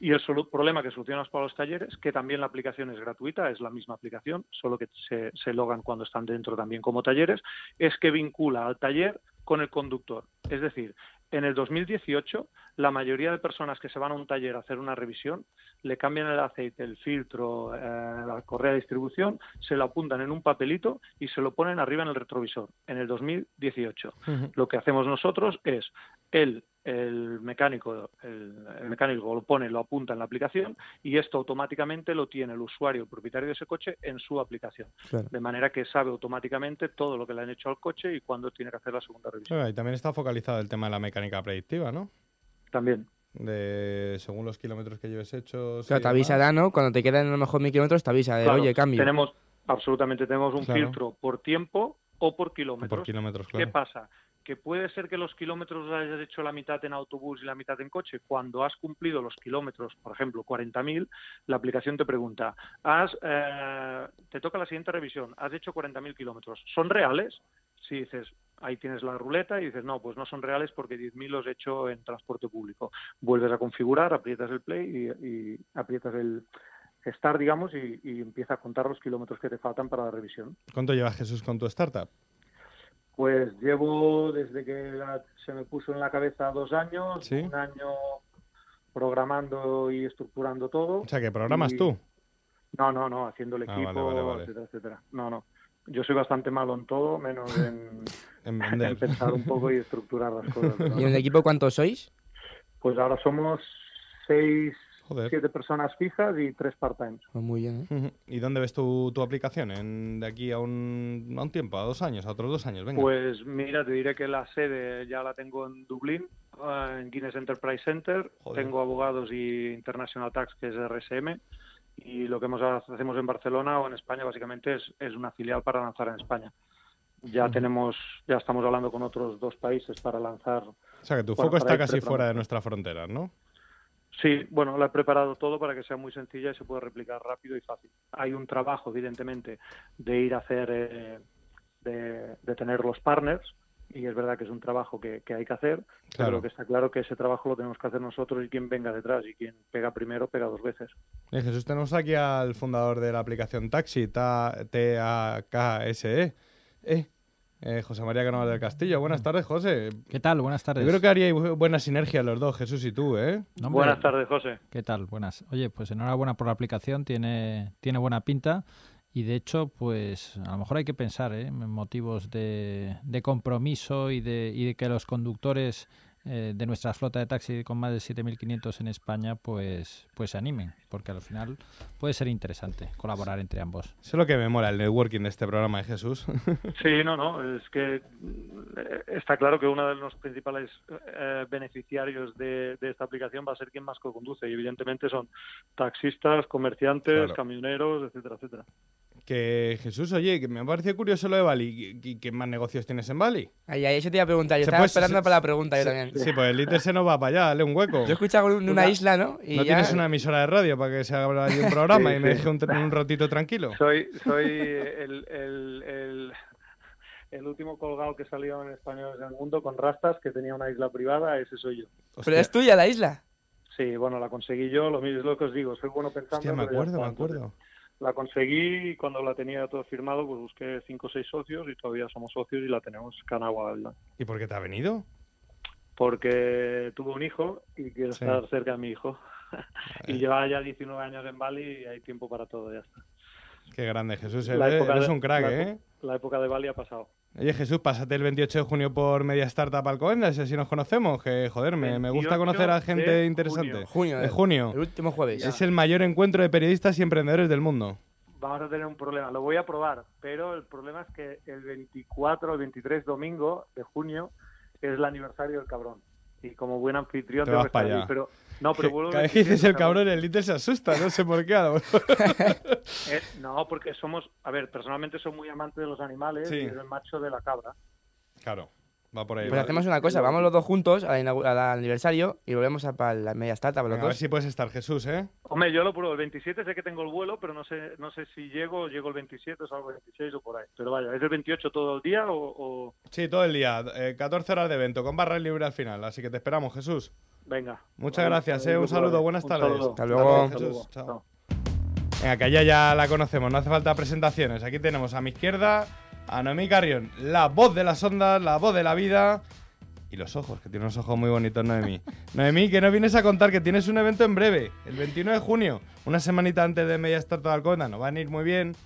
Y el problema que solucionamos para los talleres, que también la aplicación es gratuita, es la misma aplicación, solo que se, se logan cuando están dentro también como talleres, es que vincula al taller con el conductor. Es decir, en el 2018, la mayoría de personas que se van a un taller a hacer una revisión le cambian el aceite, el filtro, eh, la correa de distribución, se lo apuntan en un papelito y se lo ponen arriba en el retrovisor. En el 2018, lo que hacemos nosotros es el, el mecánico, el, el mecánico lo pone, lo apunta en la aplicación y esto automáticamente lo tiene el usuario, el propietario de ese coche, en su aplicación. Claro. De manera que sabe automáticamente todo lo que le han hecho al coche y cuándo tiene que hacer la segunda revisión. Claro, y también está focalizado el tema de la mecánica predictiva, ¿no? También. De según los kilómetros que lleves hechos. Claro, te avisará, ¿no? Cuando te quedan a lo mejor mil kilómetros, te avisa de, Claro, oye, cambio. Tenemos, absolutamente, tenemos un Claro. filtro por tiempo o por kilómetros. Por kilómetros, ¿Qué claro. pasa? Que puede ser que los kilómetros los hayas hecho la mitad en autobús y la mitad en coche. Cuando has cumplido los kilómetros, por ejemplo, 40.000, la aplicación te pregunta, eh, te toca la siguiente revisión, has hecho 40.000 kilómetros. ¿Son reales? Si dices, ahí tienes la ruleta y dices, no, pues no son reales porque 10.000 los he hecho en transporte público. Vuelves a configurar, aprietas el play y, y aprietas el start, digamos, y, y empieza a contar los kilómetros que te faltan para la revisión. ¿Cuánto llevas Jesús con tu startup? Pues llevo desde que la- se me puso en la cabeza dos años, Sí. un año programando y estructurando todo. O sea, que programas Y- tú. No, no, no, haciendo el Ah, equipo, vale, vale, vale. etcétera, etcétera. No, no. Yo soy bastante malo en todo, menos en, <laughs> En vender. en pensar un poco y estructurar las cosas. <laughs> ¿Y en el equipo cuántos sois? Pues ahora somos seis, Joder. siete personas fijas y tres part-times. Pues muy bien, ¿eh? ¿Y dónde ves tu, tu aplicación? ¿En, ¿De aquí a un, a un tiempo, a dos años, a otros dos años? Venga. Pues mira, te diré que la sede ya la tengo en Dublín, eh, en Guinness Enterprise Center. Joder. Tengo abogados y International Tax, que es RSM. Y lo que hemos, hacemos en Barcelona o en España básicamente es, es una filial para lanzar en España. Ya tenemos, ya estamos hablando con otros dos países para lanzar. o sea, que tu bueno, foco está casi fuera de nuestra frontera, ¿no? Sí, bueno, lo he preparado todo para que sea muy sencilla y se pueda replicar rápido y fácil. Hay un trabajo, evidentemente, de ir a hacer, eh, de, de tener los partners, y es verdad que es un trabajo que, que hay que hacer, Claro. pero lo que está claro que ese trabajo lo tenemos que hacer nosotros y quien venga detrás, y quien pega primero pega dos veces. Eh, Jesús, tenemos aquí al fundador de la aplicación Taxi, Ta- T-A-K-S-E. Eh, eh, José María Canovas del Castillo. Buenas tardes, José. ¿Qué tal? Buenas tardes. Yo creo que haríais bu- buena sinergia los dos, Jesús y tú, ¿eh? No, hombre, Buenas tardes, José. ¿Qué tal? Buenas. Oye, pues enhorabuena por la aplicación, tiene, tiene buena pinta y de hecho, pues a lo mejor hay que pensar ¿eh? en motivos de, de compromiso y de, y de que los conductores eh, de nuestra flota de taxi con más de 7.500 en España, pues, pues se animen, porque al final puede ser interesante colaborar entre ambos. Eso es lo que me mola, el networking de este programa de Jesús. <laughs> Sí, no, no, es que eh, está claro que uno de los principales eh, beneficiarios de, de esta aplicación va a ser quien más conduce y evidentemente son taxistas, comerciantes, Claro. camioneros, etcétera, etcétera. Que Jesús, oye, que me ha parecido curioso lo de Bali. ¿Qué, qué más negocios tienes en Bali? Ahí, ahí, eso te iba a preguntar. Yo Se estaba puede- esperando se- para la pregunta yo también. Sí, pues el ITER se nos va para allá, dale un hueco. Yo he escuchado en una Una- isla, ¿no? Y ¿No ya- tienes una emisora de radio para que se haga ahí un programa Sí, y me deje un, un ratito tranquilo? Soy, soy el, el, el, el último colgado que salió en español en el mundo con rastas, que tenía una isla privada, ese soy yo. Pero es tuya la isla. Sí, bueno, la conseguí yo, lo mismo es lo que os digo, soy bueno pensando. Hostia, me acuerdo, me acuerdo. La conseguí y cuando la tenía todo firmado, pues busqué cinco o seis socios y todavía somos socios y la tenemos Canagua. ¿Y por qué te ha venido? Porque tuve un hijo y quiero Sí. estar cerca de mi hijo. <laughs> y lleva ya 19 años en Bali y hay tiempo para todo, ya está. Qué grande, Jesús. Eres, un crack, la ¿eh? La época de Bali ha pasado. Oye, Jesús, pásate el 28 de junio por Media Startup Alcobendas, así nos conocemos. Que, joder, me, me gusta 28 conocer a gente de interesante. Junio, de el- junio. el último jueves. Es el mayor encuentro de periodistas y emprendedores del mundo. Vamos a tener un problema. Lo voy a probar, pero el problema es que el 24 o 23 domingo de junio es el aniversario del cabrón. Y como buen anfitrión Te vas para ahí. Pero, no, pero <laughs> vuelvo Cada vez que dices 27, el cabrón, el Little se asusta, no sé por qué. a lo mejor. <laughs> Eh, no, porque somos, a ver, personalmente soy muy amante de los animales Sí. y es el macho de la cabra. Claro, va por ahí. Pues va. hacemos una cosa, vamos los dos juntos al, aniversario y volvemos a para la media startup los a ver si puedes estar, Jesús, ¿eh? Hombre, yo lo pruebo. El 27 sé que tengo el vuelo, pero no sé no sé si llego, llego el 27 o salgo el 26 o por ahí. Pero vaya, ¿es el 28 todo el día o...? o- Sí, todo el día. eh, 14 horas de evento, con barra libre al final. Así que te esperamos, Jesús. Venga. Muchas Vale, gracias, ¿eh? Un saludo, buenas Un tardes. saludo. Hasta luego. Hasta Jesús. luego. Chao. Venga, que ya, ya la conocemos, no hace falta presentaciones. Aquí tenemos a mi izquierda a Noemí Carrión, la voz de las ondas, la voz de la vida. Y los ojos, que tiene unos ojos muy bonitos, Noemí. <laughs> Noemí, que nos vienes a contar que tienes un evento en breve, el 21 de junio, una semanita antes de Media Startup Alcobendas. Nos van a ir muy bien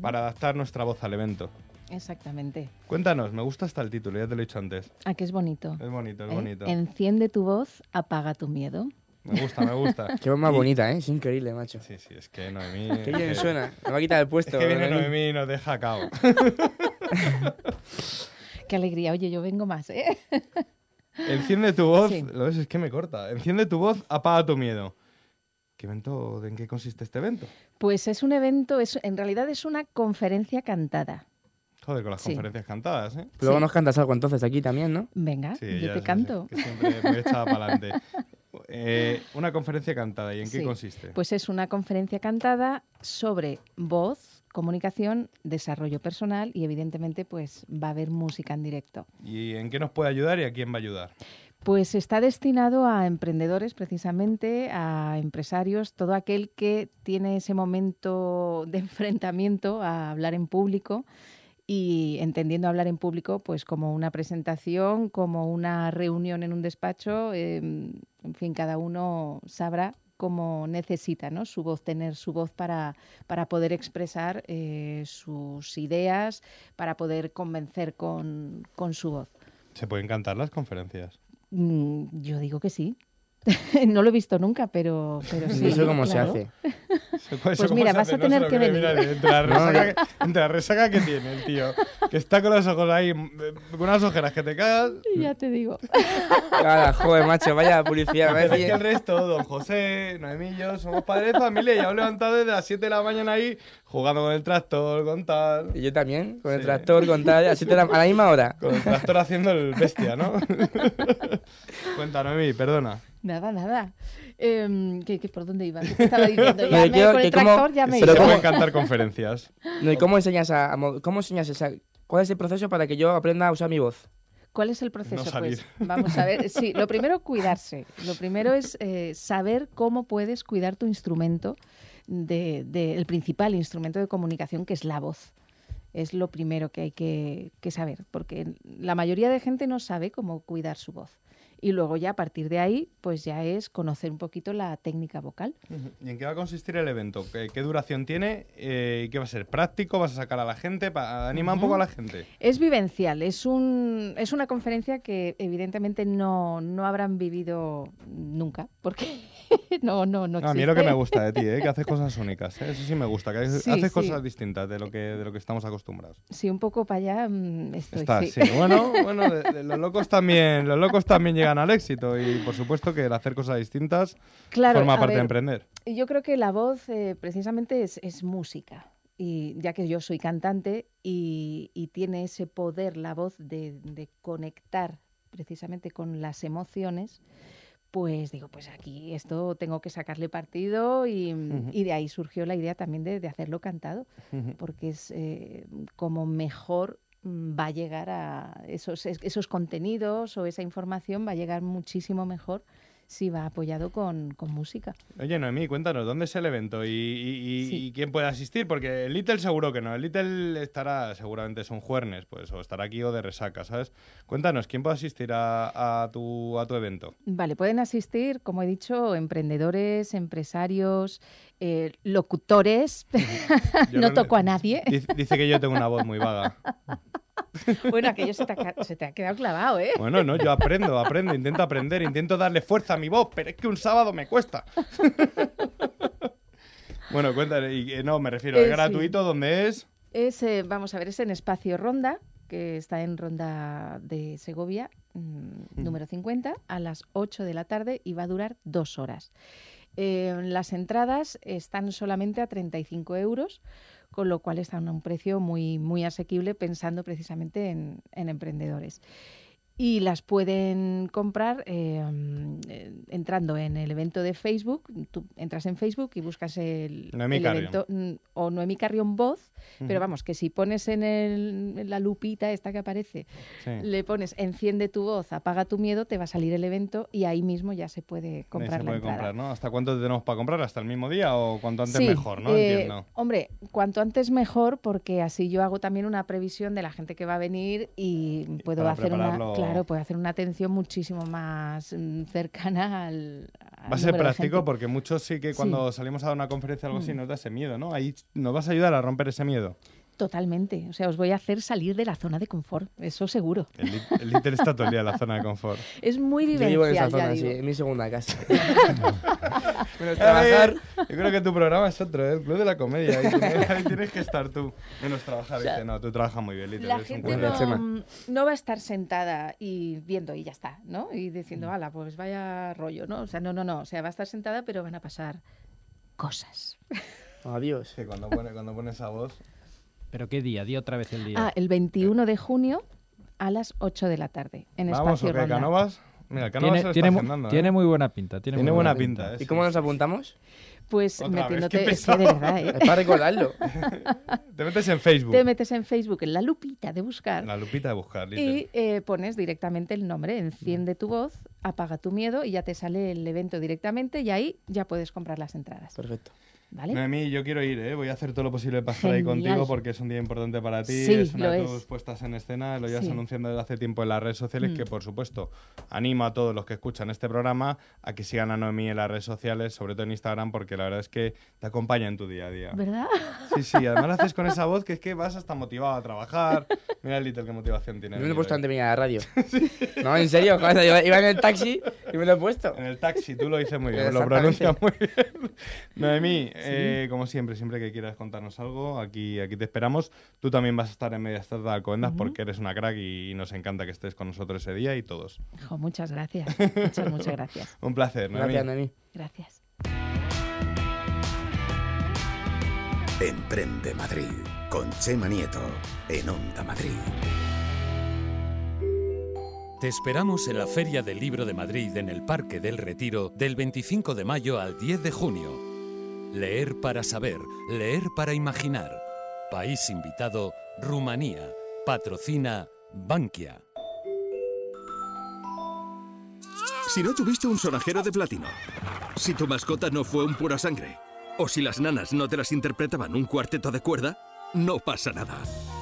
para adaptar nuestra voz al evento. Exactamente. Cuéntanos, me gusta hasta el título, ya te lo he dicho antes. Ah, que es bonito. Es bonito, es ¿Eh? bonito. Enciende tu voz, apaga tu miedo. Me gusta, me gusta. <laughs> Qué voz más Y- bonita, ¿eh? Es increíble, macho. Sí, sí, es que Noemí... <laughs> Qué bien que- suena. Me va a quitar el puesto. Es que viene Noemí. Noemí y nos deja a cabo. <laughs> Qué alegría. Oye, yo vengo más, ¿eh? Enciende tu voz, Sí. lo ves, es que me corta. Enciende tu voz, apaga tu miedo. ¿Qué evento, en qué consiste este evento? Pues es un evento, es, en realidad es una conferencia cantada. Joder, con las Sí. conferencias cantadas, ¿eh? Luego nos cantas algo entonces aquí también, ¿no? Venga, Sí, yo ya te sé, canto. que siempre me echaba para adelante. Una conferencia cantada, ¿y en qué consiste? Pues es una conferencia cantada sobre voz, comunicación, desarrollo personal y evidentemente pues va a haber música en directo. ¿Y en qué nos puede ayudar y a quién va a ayudar? Pues está destinado a emprendedores precisamente, a empresarios, todo aquel que tiene ese momento de <laughs> enfrentamiento a hablar en público y entendiendo hablar en público pues como una presentación, como una reunión en un despacho, eh, en fin, cada uno sabrá cómo necesita ¿no? su voz, tener su voz para, para poder expresar eh, sus ideas, para poder convencer con, con su voz. ¿Se pueden cantar las conferencias? Mm, Yo digo que sí. <laughs> no lo he visto nunca, pero, pero sí. ¿Y eso cómo se hace? Pues mira, vas a tener que venir. entre, la <laughs> No, resaca, que- entre la resaca que tiene el tío, que está con los ojos ahí, mm, con unas ojeras que te cagas. Ya te digo. Ahora, joder, macho, vaya me Pero es que el resto, don José, Noemí y yo, somos padres de familia y ya levantado desde las 7 de la mañana ahí jugando con el tractor, con tal. Y yo también, con el Sí. tractor, con tal, así te la- a la misma hora. Con el tractor haciendo el bestia, ¿no? <laughs> Cuenta, Noemí, perdona. Nada, nada. Em, ¿qué, qué- por dónde iba? ¿Qué te estaba diciendo? <laughs> Ya me- con el cómo- ya me Se iba. pueden cantar conferencias. No, ¿y cómo enseñas a, a mo- cómo enseñas esa, cuál es el proceso para que yo aprenda a usar mi voz? ¿Cuál es el proceso? No salir. pues vamos a ver. <laughs> Sí, lo primero, cuidarse. Lo primero es eh, saber cómo puedes cuidar tu instrumento, de, de- el principal instrumento de comunicación, que es la voz. Es lo primero que hay que, que saber, porque la mayoría de gente no sabe cómo cuidar su voz. Y luego ya a partir de ahí, pues ya es conocer un poquito la técnica vocal. ¿Y en qué va a consistir el evento? ¿Qué, qué duración tiene? Eh, ¿Y qué va a ser? ¿Práctico? ¿Vas a sacar a la gente? Pa- ¿Anima un poco a la gente? Es vivencial, es, un, es una conferencia que evidentemente no, no habrán vivido nunca, porque no, <laughs> no, no No, a mí es lo que me existe. gusta de ti, ¿eh? que haces <laughs> cosas únicas. ¿eh? Eso sí me gusta, que haces Sí, haces sí. cosas distintas de lo que, de lo que estamos acostumbrados. Sí, un poco para allá mm, estoy. Estás, sí. Bueno, bueno de- de los locos también, los locos también llegan al éxito y por supuesto que el hacer cosas distintas Claro, forma parte de ver, emprender. Yo creo que la voz eh, precisamente es, es música. Y ya que yo soy cantante y, y tiene ese poder la voz de, de conectar precisamente con las emociones, pues digo, pues aquí esto tengo que sacarle partido y, y de ahí surgió la idea también de, de hacerlo cantado, porque es eh, como mejor mm, va a llegar a esos, es- esos contenidos o esa información va a llegar muchísimo mejor si va apoyado con, con música. Oye, Noemí, cuéntanos, ¿dónde es el evento y, y- y- y quién puede asistir? Porque el Little seguro que no. El Little estará, seguramente son juernes, pues, o estará aquí o de resaca, ¿sabes? Cuéntanos, ¿quién puede asistir a, a tu, a tu evento? Vale, pueden asistir, como he dicho, emprendedores, empresarios, eh, locutores. <laughs> No no- toco a nadie. Dice, dice que yo tengo una voz muy vaga. <laughs> <laughs> Bueno, aquello se te, ha, se te ha quedado clavado, ¿eh? Bueno, no, yo aprendo, aprendo, intento aprender, intento darle fuerza a mi voz, pero es que un sábado me cuesta. <laughs> bueno, cuéntame, y, eh, no, me refiero, Eh, ¿es sí. gratuito? ¿Dónde es? Es, eh, vamos a ver, es en Espacio Ronda, que está en Ronda de Segovia, mm, número 50, a las 8 de la tarde y va a durar dos horas. Eh, las entradas están solamente a 35 euros, con lo cual están a un precio muy, muy asequible pensando precisamente en, en emprendedores. Y las pueden comprar eh, mm, eh, entrando en el evento de Facebook. Tú entras en Facebook y buscas el, Noemí el evento mm, o Noemí Carrión Voz, pero vamos, que si pones en, el- en la lupita esta que aparece, Sí. le pones enciende tu voz, apaga tu miedo, te va a salir el evento y ahí mismo ya se puede comprar se la puede entrada. comprar, ¿no? ¿Hasta cuánto tenemos para comprar? ¿Hasta el mismo día o cuanto antes Sí, mejor, no? eh, Entiendo. Hombre, cuanto antes mejor, porque así yo hago también una previsión de la gente que va a venir y puedo hacer una, claro, puedo hacer una atención muchísimo más mm, cercana al. Va a ser práctico porque muchos sí que Sí. cuando salimos a dar una conferencia o algo así Mm. nos da ese miedo, ¿no? Ahí nos vas a ayudar a romper ese miedo. Totalmente. O sea, os voy a hacer salir de la zona de confort, eso seguro. El, el está todo el día en la zona de confort. <laughs> Es muy Yo vivo en esa vivencial, zona, sí, en mi segunda casa. <laughs> Ay, trabajar. Yo creo que tu programa es otro, ¿eh? el Club de la Comedia. Ahí tienes, ahí tienes que estar tú. Menos trabajar. O sea, dice, no, tú trabajas muy bien, Líder. La gente no, no va a estar sentada y viendo y ya está, ¿no? Y diciendo, Mm. ala, pues vaya rollo, ¿no? O sea, no, no, no. O sea, va a estar sentada, pero van a pasar cosas. Adiós. Sí, cuando pone, cuando pone esa voz. ¿Pero qué día? Di otra vez el día. Ah, el 21 de junio a las 8 de la tarde, en Vamos, Espacio ¿o qué? Ronda. ¿Canovas? Mira, Canovas se tiene, lo tiene está mu- agendando, ¿eh? tiene muy buena pinta. Tiene, Tiene muy buena pinta, ¿eh? ¿Y cómo nos apuntamos? Pues Otra vez, metiéndote, qué es que de pesado. verdad, ¿eh? Es para recordarlo. <laughs> Te metes en Facebook. Te metes en Facebook, en la lupita de buscar. La lupita de buscar. Y eh, pones directamente el nombre, enciende tu voz, apaga tu miedo y ya te sale el evento directamente y ahí ya puedes comprar las entradas. Perfecto. ¿Vale? Noemí, yo quiero ir, ¿eh? voy a hacer todo lo posible para estar ahí contigo porque es un día importante para ti, Sí, es una de es. tus puestas en escena, lo llevas Sí. anunciando desde hace tiempo en las redes sociales, Mm. que por supuesto animo a todos los que escuchan este programa a que sigan a Noemí en las redes sociales, sobre todo en Instagram, porque la verdad es que te acompaña en tu día a día. ¿Verdad? Sí, sí, <laughs> además lo haces con esa voz que es que vas hasta motivado a trabajar. Mira, Little, qué motivación tiene. Yo me lo he puesto antes de venir a la radio. <laughs> No, en serio, joder, iba, iba en el taxi y me lo he puesto. En el taxi, tú lo dices muy <laughs> bien, lo pronuncias muy bien. Noemí, eh, como siempre, siempre que quieras contarnos algo, aquí, aquí te esperamos. Tú también vas a estar en Mediastar de Alcobendas porque eres una crack y nos encanta que estés con nosotros ese día y todos. Jo, muchas gracias. Muchas, muchas gracias. <laughs> Un placer, Noemí. Gracias, Noemí. Gracias. Emprende Madrid con Chema Nieto en Onda Madrid. Te esperamos en la Feria del Libro de Madrid en el Parque del Retiro del 25 de mayo al 10 de junio. Leer para saber, leer para imaginar. País invitado, Rumanía. Patrocina Bankia. Si no tuviste un sonajero de platino, si tu mascota no fue un pura sangre, o si las nanas no te las interpretaban un cuarteto de cuerda, no pasa nada.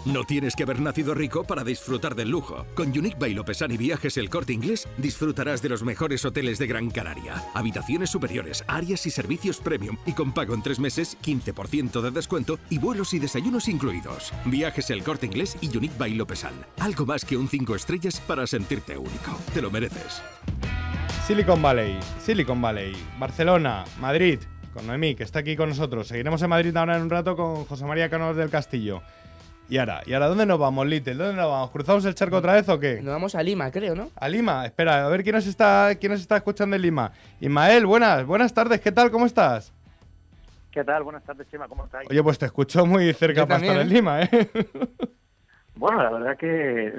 No tienes que haber nacido rico para disfrutar del lujo. Con Unique by Lopesan y Viajes El Corte Inglés disfrutarás de los mejores hoteles de Gran Canaria. Habitaciones superiores, áreas y servicios premium y con pago en tres meses, 15% de descuento y vuelos y desayunos incluidos. Viajes El Corte Inglés y Unique by Lopesan. Algo más que un 5 estrellas para sentirte único. Te lo mereces. Silicon Valley, Silicon Valley, Barcelona, Madrid, con Noemí, que está aquí con nosotros. Seguiremos en Madrid ahora en un rato con José María Canos del Castillo. Y ahora, ¿y ahora dónde nos vamos, Little? ¿Dónde nos vamos? ¿Cruzamos el charco otra vez o qué? Nos vamos a Lima, creo, ¿no? A Lima, espera, a ver quién nos está, quién nos está escuchando en Lima. Ismael, buenas, buenas tardes, ¿qué tal? ¿Cómo estás? ¿Qué tal? Buenas tardes, Chema, ¿cómo estáis? Oye, pues te escucho muy cerca Yo para estar en también. Lima, ¿eh? <laughs> Bueno, la verdad que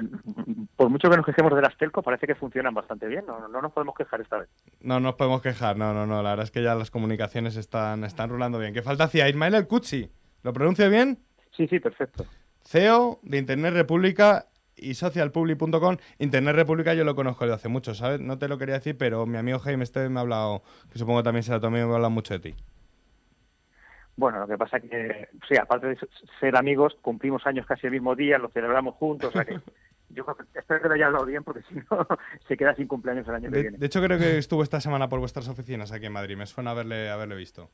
por mucho que nos quejemos de las telco, parece que funcionan bastante bien. No, no nos podemos quejar esta vez. No nos podemos quejar, no, no, no, la verdad es que ya las comunicaciones están, están rulando bien. ¿Qué falta hacía? Ismael El Cucci, ¿lo pronuncio bien? Sí, sí, perfecto. CEO de Internet República y socialpublic.com. Internet República yo lo conozco desde hace mucho, ¿sabes? No te lo quería decir, pero mi amigo Jaime este me ha hablado, que supongo también será tu amigo, me ha hablado mucho de ti. Bueno, lo que pasa que, sí, aparte de ser amigos, cumplimos años casi el mismo día, lo celebramos juntos, o sea que <laughs> yo espero que lo haya hablado bien porque <laughs> si no se queda sin cumpleaños el año que viene. de hecho, creo que estuvo esta semana por vuestras oficinas aquí en Madrid. Me suena haberle, haberle visto.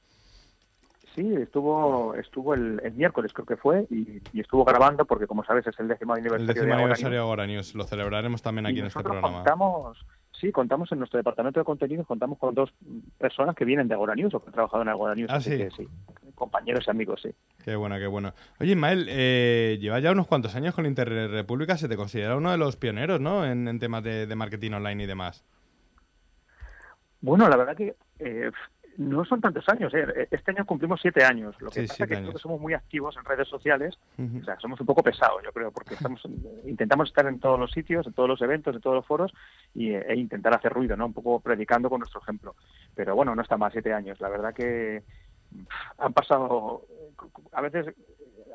Sí, estuvo estuvo el, el miércoles creo que fue y, y estuvo grabando porque como sabes es el décimo aniversario El décimo de aniversario. Agora News. Lo celebraremos también aquí Y en este programa. Contamos, sí, contamos en nuestro departamento de contenidos, contamos con dos personas que vienen de Agora News o que han trabajado en Agora News. Ah, así sí. que sí, compañeros y amigos, sí. Qué bueno, qué bueno. Oye, Ismael, eh, llevas ya unos cuantos años con Internet República. Se te considera uno de los pioneros, ¿no? En, en temas de, de marketing online y demás. Bueno, la verdad que eh, no son tantos años. ¿eh? Este año cumplimos siete años. Lo que Sí, pasa es que creo que somos muy activos en redes sociales. O sea, somos un poco pesados, yo creo, porque estamos intentamos estar en todos los sitios, en todos los eventos, en todos los foros y, eh, e intentar hacer ruido, ¿no? Un poco predicando con nuestro ejemplo. Pero bueno, no está mal siete años. La verdad que han pasado, a veces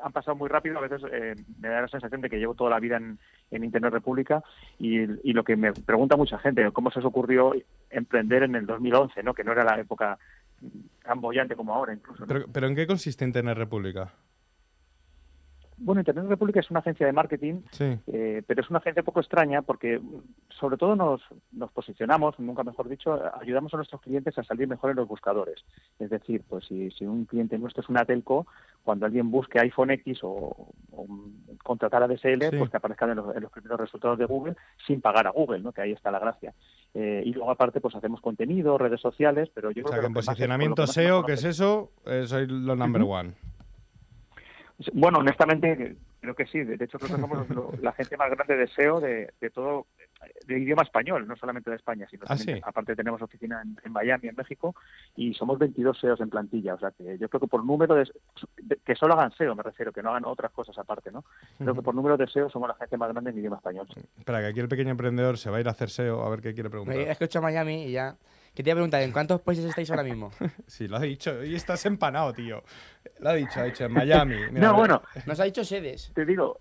han pasado muy rápido, a veces eh, me da la sensación de que llevo toda la vida en, en Internet República y, y lo que me pregunta mucha gente, cómo se os ocurrió emprender en el 2011, ¿no? Que no era la época tan bollante como ahora incluso. Pero, pero ¿en qué consiste Internet República? Bueno, Internet República es una agencia de marketing, Sí. eh, pero es una agencia un poco extraña porque sobre todo nos, nos posicionamos, nunca mejor dicho, ayudamos a nuestros clientes a salir mejor en los buscadores. Es decir, pues si, si un cliente nuestro es una telco, cuando alguien busque iPhone X o, o contratar a DSL, Sí. pues que aparezcan en los, en los primeros resultados de Google sin pagar a Google, ¿no? que ahí está la gracia. Eh, y luego aparte pues hacemos contenido, redes sociales, pero yo O creo sea, que que en que posicionamiento que SEO, nos ¿qué es eso? Eh, soy lo number one. Bueno, honestamente, creo que sí. De hecho, creo que somos lo- la gente más grande de SEO de, de todo, de idioma español, no solamente de España, sino Ah, también, sí. aparte tenemos oficina en, en Miami, en México, y somos 22 SEOs en plantilla. O sea, que yo creo que por número de, de- que solo hagan SEO, me refiero, que no hagan otras cosas aparte, ¿no? Creo que por número de SEO somos la gente más grande en idioma español. Espera, que aquí el pequeño emprendedor se va a ir a hacer SEO a ver qué quiere preguntar. Me he escuchado Miami y ya. Que te iba a preguntar, ¿en cuántos países estáis ahora mismo? <laughs> Sí, lo ha dicho. Y estás empanado, tío. Lo ha dicho, ha dicho en Miami. Mira, no, bueno, Nos ha dicho sedes. te digo,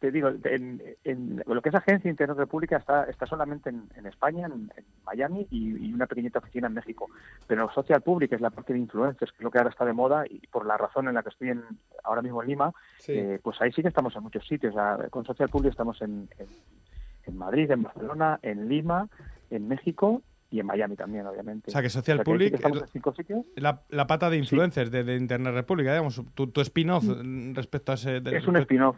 te digo, en, en lo que es agencia Internet República está, está solamente en, en España, en, en Miami y, y una pequeñita oficina en México. Pero Social Public es la parte de influencers, que es lo que ahora está de moda y por la razón en la que estoy en, ahora mismo en Lima, Sí. eh, pues ahí sí que estamos en muchos sitios. O sea, con Social Public estamos en, en, en Madrid, en Barcelona, en Lima, en México y en Miami también, obviamente. O sea, que Social O sea, que Public que cinco sitios. La, la pata de influencers de, de Internet República, digamos, tu, tu spin-off mm, respecto a ese... de- Es un spin-off.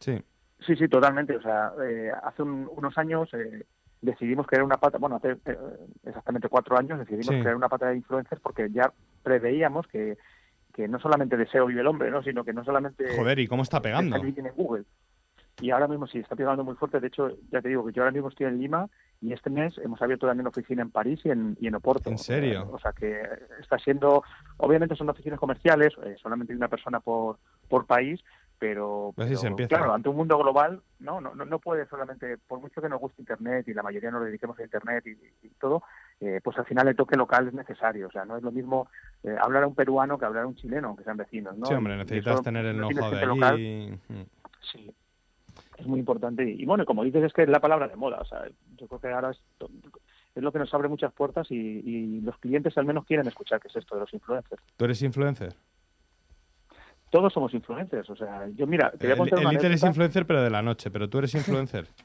Sí. Sí, sí, totalmente. O sea, eh, hace un- unos años eh, decidimos crear una pata, bueno, hace eh, exactamente cuatro años decidimos Sí. crear una pata de influencers porque ya preveíamos que, que no solamente de SEO vive el hombre, ¿no? sino que no solamente... Joder, ¿y cómo está pegando? en Google. Y ahora mismo sí, está pegando muy fuerte. De hecho, ya te digo que yo ahora mismo estoy en Lima y este mes hemos abierto también oficina en París y en, y en Oporto. ¿En serio? O sea que está siendo, obviamente son oficinas comerciales, eh, solamente hay una persona por, por país, pero, Así se empieza. claro, ante un mundo global, no, no, no puede solamente, por mucho que nos guste Internet y la mayoría nos dediquemos a Internet y, y todo, eh, pues al final el toque local es necesario. O sea, no es lo mismo eh, hablar a un peruano que hablar a un chileno, aunque sean vecinos. ¿no? Sí, hombre, necesitas eso tener el know-how de allí. local. Mm. Sí, es muy importante. Y, bueno, como dices, es que es la palabra de moda. O sea, yo creo que ahora es, lo que nos abre muchas puertas y, y los clientes al menos quieren escuchar qué es esto de los influencers. ¿Tú eres influencer? Todos somos influencers. O sea, yo mira, te voy a El, contar el una Iter es influencer, pero de la noche. Pero tú eres influencer. <laughs>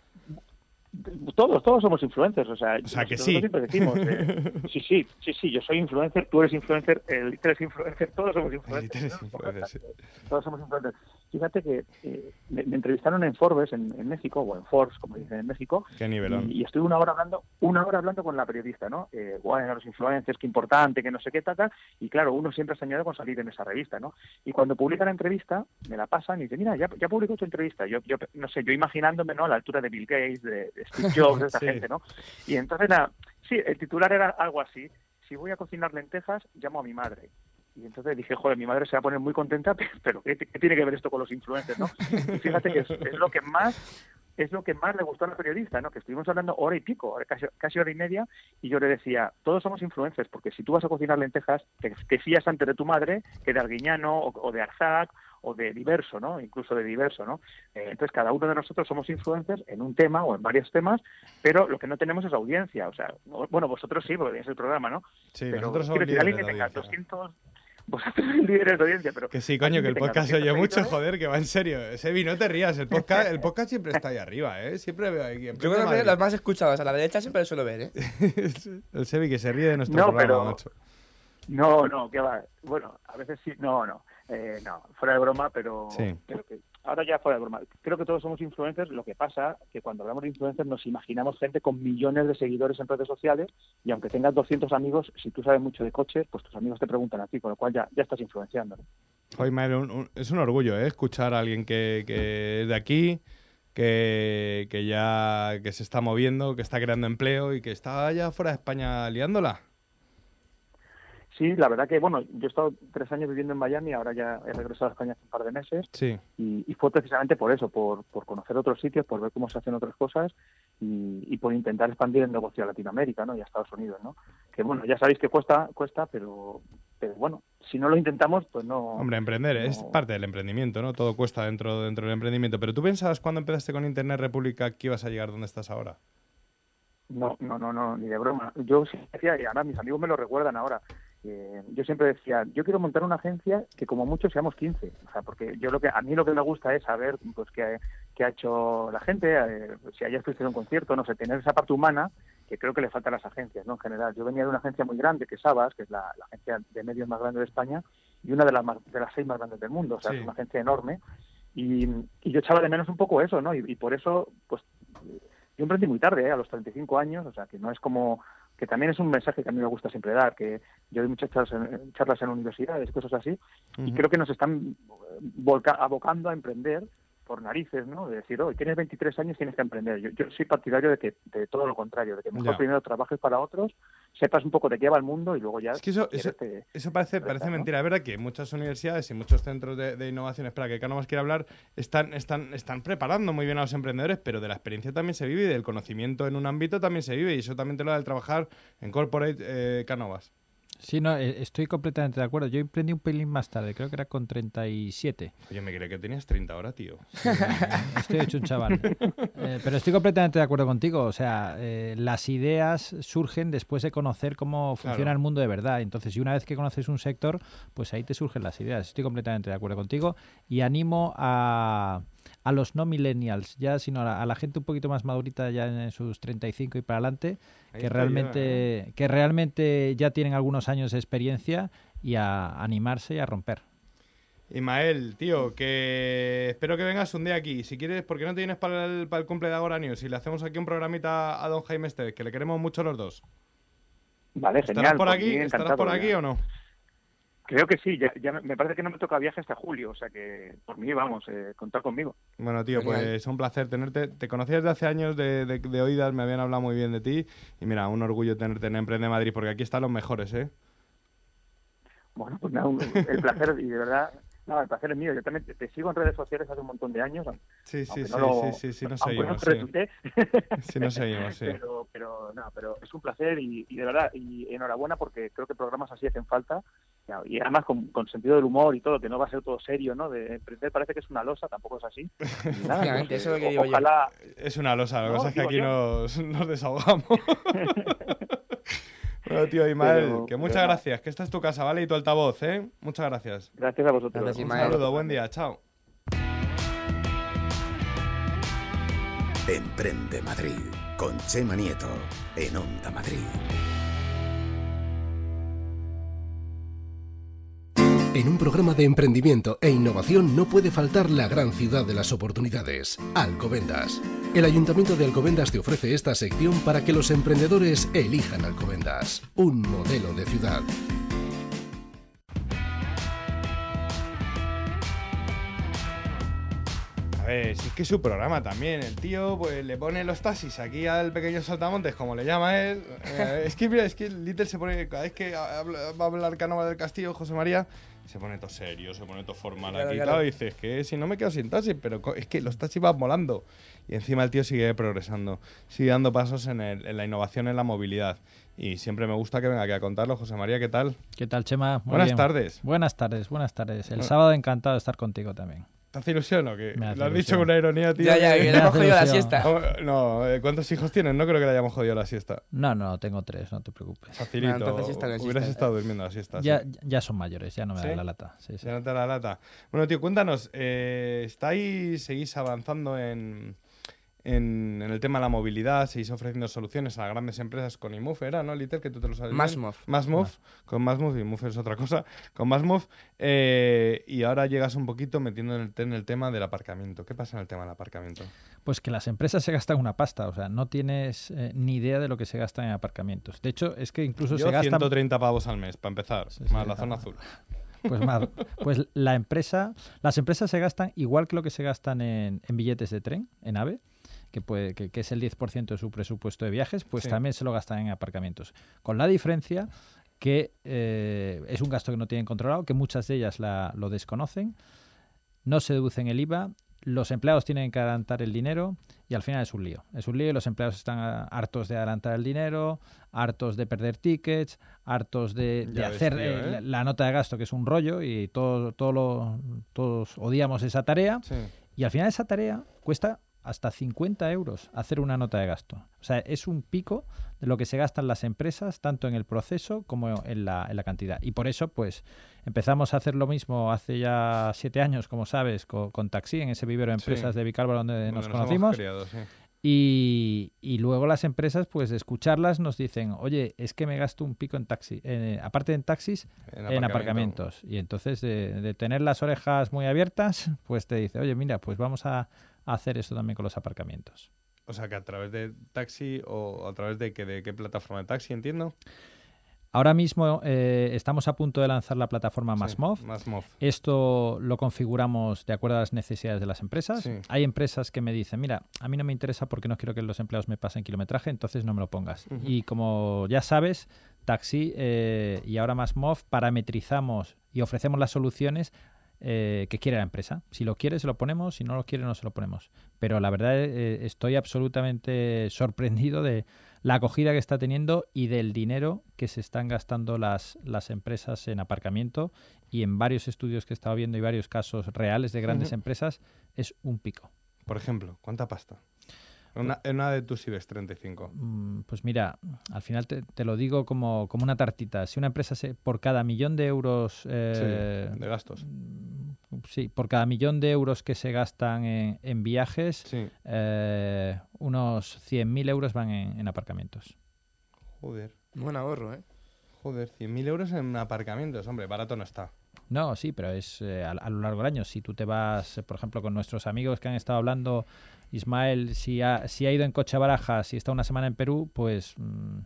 Todos, todos somos influencers. O sea, O sea, que sí. siempre decimos, eh, <laughs> sí, sí, sí, sí, yo soy influencer, tú eres influencer, el Iter es influencer, todos somos El influencers. Iter es influencer, sí. todos somos influencers. Fíjate que eh, me, me entrevistaron en Forbes, en, en México, o en Forbes, como dicen en México, Qué nivelón. y, y estuve una hora hablando, una hora hablando con la periodista, ¿no? Eh, bueno, los influencers, qué importante, que no sé qué, tal, tal. Y claro, uno siempre se añade con salir en esa revista, ¿no? Y cuando publica la entrevista, me la pasan y dice, mira, ya, ya publicó tu entrevista. Yo, yo, no sé, yo imaginándome, ¿no? A la altura de Bill Gates, de, de Steve <laughs> Jobs, de esta Sí. gente, ¿no? Y entonces, la, sí, el titular era algo así. Si voy a cocinar lentejas, llamo a mi madre. Y entonces dije, joder, mi madre se va a poner muy contenta, <laughs> pero ¿qué, qué tiene que ver esto con los influencers, no? Y fíjate que es, es lo que más es lo que más le gustó a la periodista, ¿no? Que estuvimos hablando hora y pico, casi, casi hora y media, y yo le decía, todos somos influencers, porque si tú vas a cocinar lentejas, te, te fías antes de tu madre que de Arguiñano o, o de Arzac o de diverso, ¿no? Incluso de diverso, ¿no? Eh, entonces cada uno de nosotros somos influencers en un tema o en varios temas, pero lo que no tenemos es audiencia, o sea, no- bueno, vosotros sí, porque es el programa, ¿no? Sí, pero nosotros somos quiero decir, alguien líderes que de tenga audiencia. 200 vosotros <laughs> sois líderes de audiencia, pero Que sí, coño, que el podcast se oye 200 mucho, seguidores, joder, que va en serio. Sebi, no te rías, el podcast, el podcast siempre está ahí arriba, ¿eh? Siempre veo aquí. Yo creo que los más escuchados a la derecha siempre lo suelo ver, ¿eh? <laughs> el Sebi que se ríe de nuestro No, programa, pero- macho. No, no, que va. Bueno, a veces sí, no, no. Eh, no, fuera de broma, pero Sí. creo que ahora ya fuera de broma. Creo que todos somos influencers. Lo que pasa que cuando hablamos de influencers nos imaginamos gente con millones de seguidores en redes sociales y aunque tengas 200 amigos, si tú sabes mucho de coches, pues tus amigos te preguntan a ti, con lo cual ya, ya estás influenciando. un- un- es un orgullo, ¿eh? Escuchar a alguien que, que es de aquí, que, que ya que se está moviendo, que está creando empleo y que está allá fuera de España liándola. Sí, la verdad que, bueno, yo he estado tres años viviendo en Miami, ahora ya he regresado a España hace un par de meses Sí. y, y fue precisamente por eso, por, por conocer otros sitios, por ver cómo se hacen otras cosas y, y por intentar expandir el negocio a Latinoamérica ¿no? y a Estados Unidos. ¿no? Que bueno, ya sabéis que cuesta, cuesta pero, pero bueno, si no lo intentamos, pues no. Hombre, emprender es parte del emprendimiento, ¿no? Todo cuesta dentro, dentro del emprendimiento. Pero tú pensabas cuando empezaste con Internet República que ibas a llegar donde estás ahora. No, no, no, no, ni de broma. Yo sí decía, y ahora mis amigos me lo recuerdan ahora, eh, yo siempre decía, yo quiero montar una agencia que como mucho seamos 15. O sea, porque yo lo que, a mí lo que me gusta es saber pues qué, qué ha hecho la gente, eh, si ayer fuiste a un concierto, no sé, tener esa parte humana que creo que le falta a las agencias, ¿no? En general. Yo venía de una agencia muy grande, que es Sabas, que es la, la agencia de medios más grande de España, y una de las, más- de las seis más grandes del mundo. O sea, Sí. es una agencia enorme. Y, y yo echaba de menos un poco eso, ¿no? Y, y por eso, pues, yo emprendí muy tarde, ¿eh? a los 35 años, o sea, que no es como que también es un mensaje que a mí me gusta siempre dar, que yo doy muchas charlas en, charlas en universidades, cosas así, y creo que nos están volca- abocando a emprender por narices, ¿no? De decir, hoy tienes 23 años, tienes que emprender. Yo, yo soy partidario de que de todo lo contrario, de que mejor primero trabajes para otros, sepas un poco de qué va el mundo y luego ya... Es que eso, si eso, quieres, te- eso parece, te parece mentira. Es verdad que muchas universidades y muchos centros de, de innovación, espera, que Cano más quiere hablar, están, están, están preparando muy bien a los emprendedores, pero de la experiencia también se vive y del conocimiento en un ámbito también se vive y eso también te lo da el trabajar en Corporate eh, Canovas. Sí, no, eh, estoy completamente de acuerdo. Yo emprendí un pelín más tarde, creo que era con 37. Oye, me creí que tenías 30 ahora, tío. <laughs> Estoy hecho un chaval. Eh, pero estoy completamente de acuerdo contigo. O sea, eh, las ideas surgen después de conocer cómo funciona Claro. el mundo de verdad. Entonces, y una vez que conoces un sector, pues ahí te surgen las ideas. Estoy completamente de acuerdo contigo y animo a, a los no millennials, ya sino a la, a la gente un poquito más madurita, ya en sus 35 y para adelante, Ahí que estoy yo, realmente, que realmente ya tienen algunos años de experiencia y a animarse y a romper. Ismael, tío, que espero que vengas un día aquí. Si quieres, ¿por qué no te vienes para el, para el cumple de Agora News? Y le hacemos aquí un programita a don Jaime Esteves, que le queremos mucho los dos. Vale, ¿Estarás genial. por pues aquí? ¿Estarás por ya. aquí o no? Creo que sí, ya, ya me parece que no me toca viaje hasta julio, o sea que por mí, vamos, eh, contar conmigo. Bueno, tío, pues un placer tenerte. Te conocía desde hace años de, de- de oídas, me habían hablado muy bien de ti. Y mira, un orgullo tenerte en Emprende Madrid, porque aquí están los mejores, ¿eh? Bueno, pues nada, un- el placer, y de verdad, nada, el placer es mío. Yo también te, te sigo en redes sociales hace un montón de años. Sí, sí, sí, no lo- sí, sí, sí, nos no seguimos, te sí. Sí, nos seguimos, sí. Pero, pero, no, pero es un placer y, y de verdad, y enhorabuena porque creo que programas así hacen falta. Y además con, con sentido del humor y todo, que no va a ser todo serio, ¿no? De emprender parece que es una losa, tampoco es así. Nada, pues, eso es lo que digo yo. Es una losa, lo que No, pasa es que aquí nos, nos desahogamos. <laughs> bueno, tío, Ismael, Pero- que muchas pero gracias, que esta es tu casa, ¿vale? Y tu altavoz, ¿eh? Muchas gracias. Gracias a vosotros. Gracias, Un saludo, buen día, chao. Emprende Madrid con Chema Nieto en Onda Madrid. En un programa de emprendimiento e innovación no puede faltar la gran ciudad de las oportunidades, Alcobendas. El Ayuntamiento de Alcobendas te ofrece esta sección para que los emprendedores elijan Alcobendas, un modelo de ciudad. A ver, si es que es su programa también. El tío pues le pone los taxis aquí al pequeño saltamontes, como le llama él. <laughs> Eh, es que mira, es que Little se pone, cada vez que habla- va a hablar Canova del Castillo, José María, se pone todo serio, se pone todo formal Claro, aquí y claro. tal. Y dices que si no me quedo sin taxis, pero es que los taxis van volando. Y encima el tío sigue progresando, sigue dando pasos en, el- en la innovación, en la movilidad. Y siempre me gusta que venga aquí a contarlo. José María, ¿qué tal? ¿Qué tal, Chema? Muy Buenas bien. tardes. Buenas tardes, buenas tardes. El Bueno. sábado encantado de estar contigo también. ¿Te hace ilusión o qué? Me hace Lo has dicho con una ironía, tío. Ya, ya, que le hemos cogido la <laughs> siesta. Oh, No, eh, ¿cuántos hijos tienes? No creo que le hayamos jodido la siesta. No, no, tengo tres, no te preocupes. Facilito. No, entonces. Hubieras estado durmiendo la siesta. Ya, sí. ya son mayores, ya no me ¿Sí? da la lata. Sí, sí. Ya no te da la lata. Bueno, tío, cuéntanos. eh, ¿Estáis, seguís avanzando en, en, en el tema de la movilidad, seguís ofreciendo soluciones a grandes empresas con IMUF, ¿era, no, Liter? Que tú te lo sabes. Masmov. Masmov, con Masmov, IMUF es otra cosa, con Masmov. eh, y ahora llegas un poquito metiendo en el, en el tema del aparcamiento. ¿Qué pasa en el tema del aparcamiento? Pues que las empresas se gastan una pasta, o sea, no tienes eh, ni idea de lo que se gastan en aparcamientos. De hecho, es que incluso Yo se gastan 130 pavos al mes, para empezar, más la zona azul. <laughs> Pues más, pues la empresa, las empresas se gastan igual que lo que se gastan en, en billetes de tren, en AVE, que, puede, que, que es el 10% de su presupuesto de viajes, pues Sí. también se lo gastan en aparcamientos. Con la diferencia que eh, es un gasto que no tienen controlado, que muchas de ellas la- lo desconocen, no se deducen el IVA, los empleados tienen que adelantar el dinero y al final es un lío. Es un lío y los empleados están ah, hartos de adelantar el dinero, hartos de perder tickets, hartos de, hacer tío, eh, ¿eh? la, la nota de gasto, que es un rollo, y todo, todo lo- todos odiamos esa tarea. Y al final esa tarea cuesta hasta 50 euros hacer una nota de gasto. O sea, es un pico de lo que se gastan las empresas, tanto en el proceso como en la, en la cantidad. Y por eso, pues, empezamos a hacer lo mismo hace ya siete años, como sabes, con, con Taxi, en ese vivero de Sí. empresas de Vicálvaro donde Donde nos conocimos. criado, sí. Y, y luego las empresas, pues de escucharlas, nos dicen, oye, es que me gasto un pico en taxi, eh, aparte en taxis, En en, aparcamiento. aparcamientos. Y entonces, de, de tener las orejas muy abiertas, pues te dice, oye, mira, pues vamos a, a hacer eso también con los aparcamientos. O sea, que a través de taxi o a través de, que, de qué plataforma de taxi, entiendo. Ahora mismo eh, estamos a punto de lanzar la plataforma Sí, Masmov. Masmov. Esto lo configuramos de acuerdo a las necesidades de las empresas. Sí. Hay empresas que me dicen, mira, a mí no me interesa porque no quiero que los empleados me pasen kilometraje, entonces no me lo pongas. Y como ya sabes, Taxi eh, y ahora Masmov parametrizamos y ofrecemos las soluciones eh, que quiere la empresa. Si lo quiere, se lo ponemos, si no lo quiere, no se lo ponemos. Pero la verdad, eh, estoy absolutamente <laughs> sorprendido de la acogida que está teniendo y del dinero que se están gastando las, las empresas en aparcamiento y en varios estudios que he estado viendo y varios casos reales de grandes empresas es un pico. Por ejemplo, ¿cuánta pasta? Una, en una de tus IBEX 35. Mm, Pues mira, al final te, te lo digo como, como una tartita. Si una empresa se, por cada millón de euros... eh, sí, de gastos. Sí, por cada millón de euros que se gastan en, en viajes, eh, unos 100.000 euros van en, en aparcamientos. Joder. Buen ahorro, ¿eh? Joder, 100.000 euros en aparcamientos. Hombre, barato no está. No, sí, pero es eh, a, a lo largo del año. Si tú te vas, por ejemplo, con nuestros amigos que han estado hablando, Ismael, si ha, si ha ido en coche a Barajas, si está una semana en Perú, pues, mm,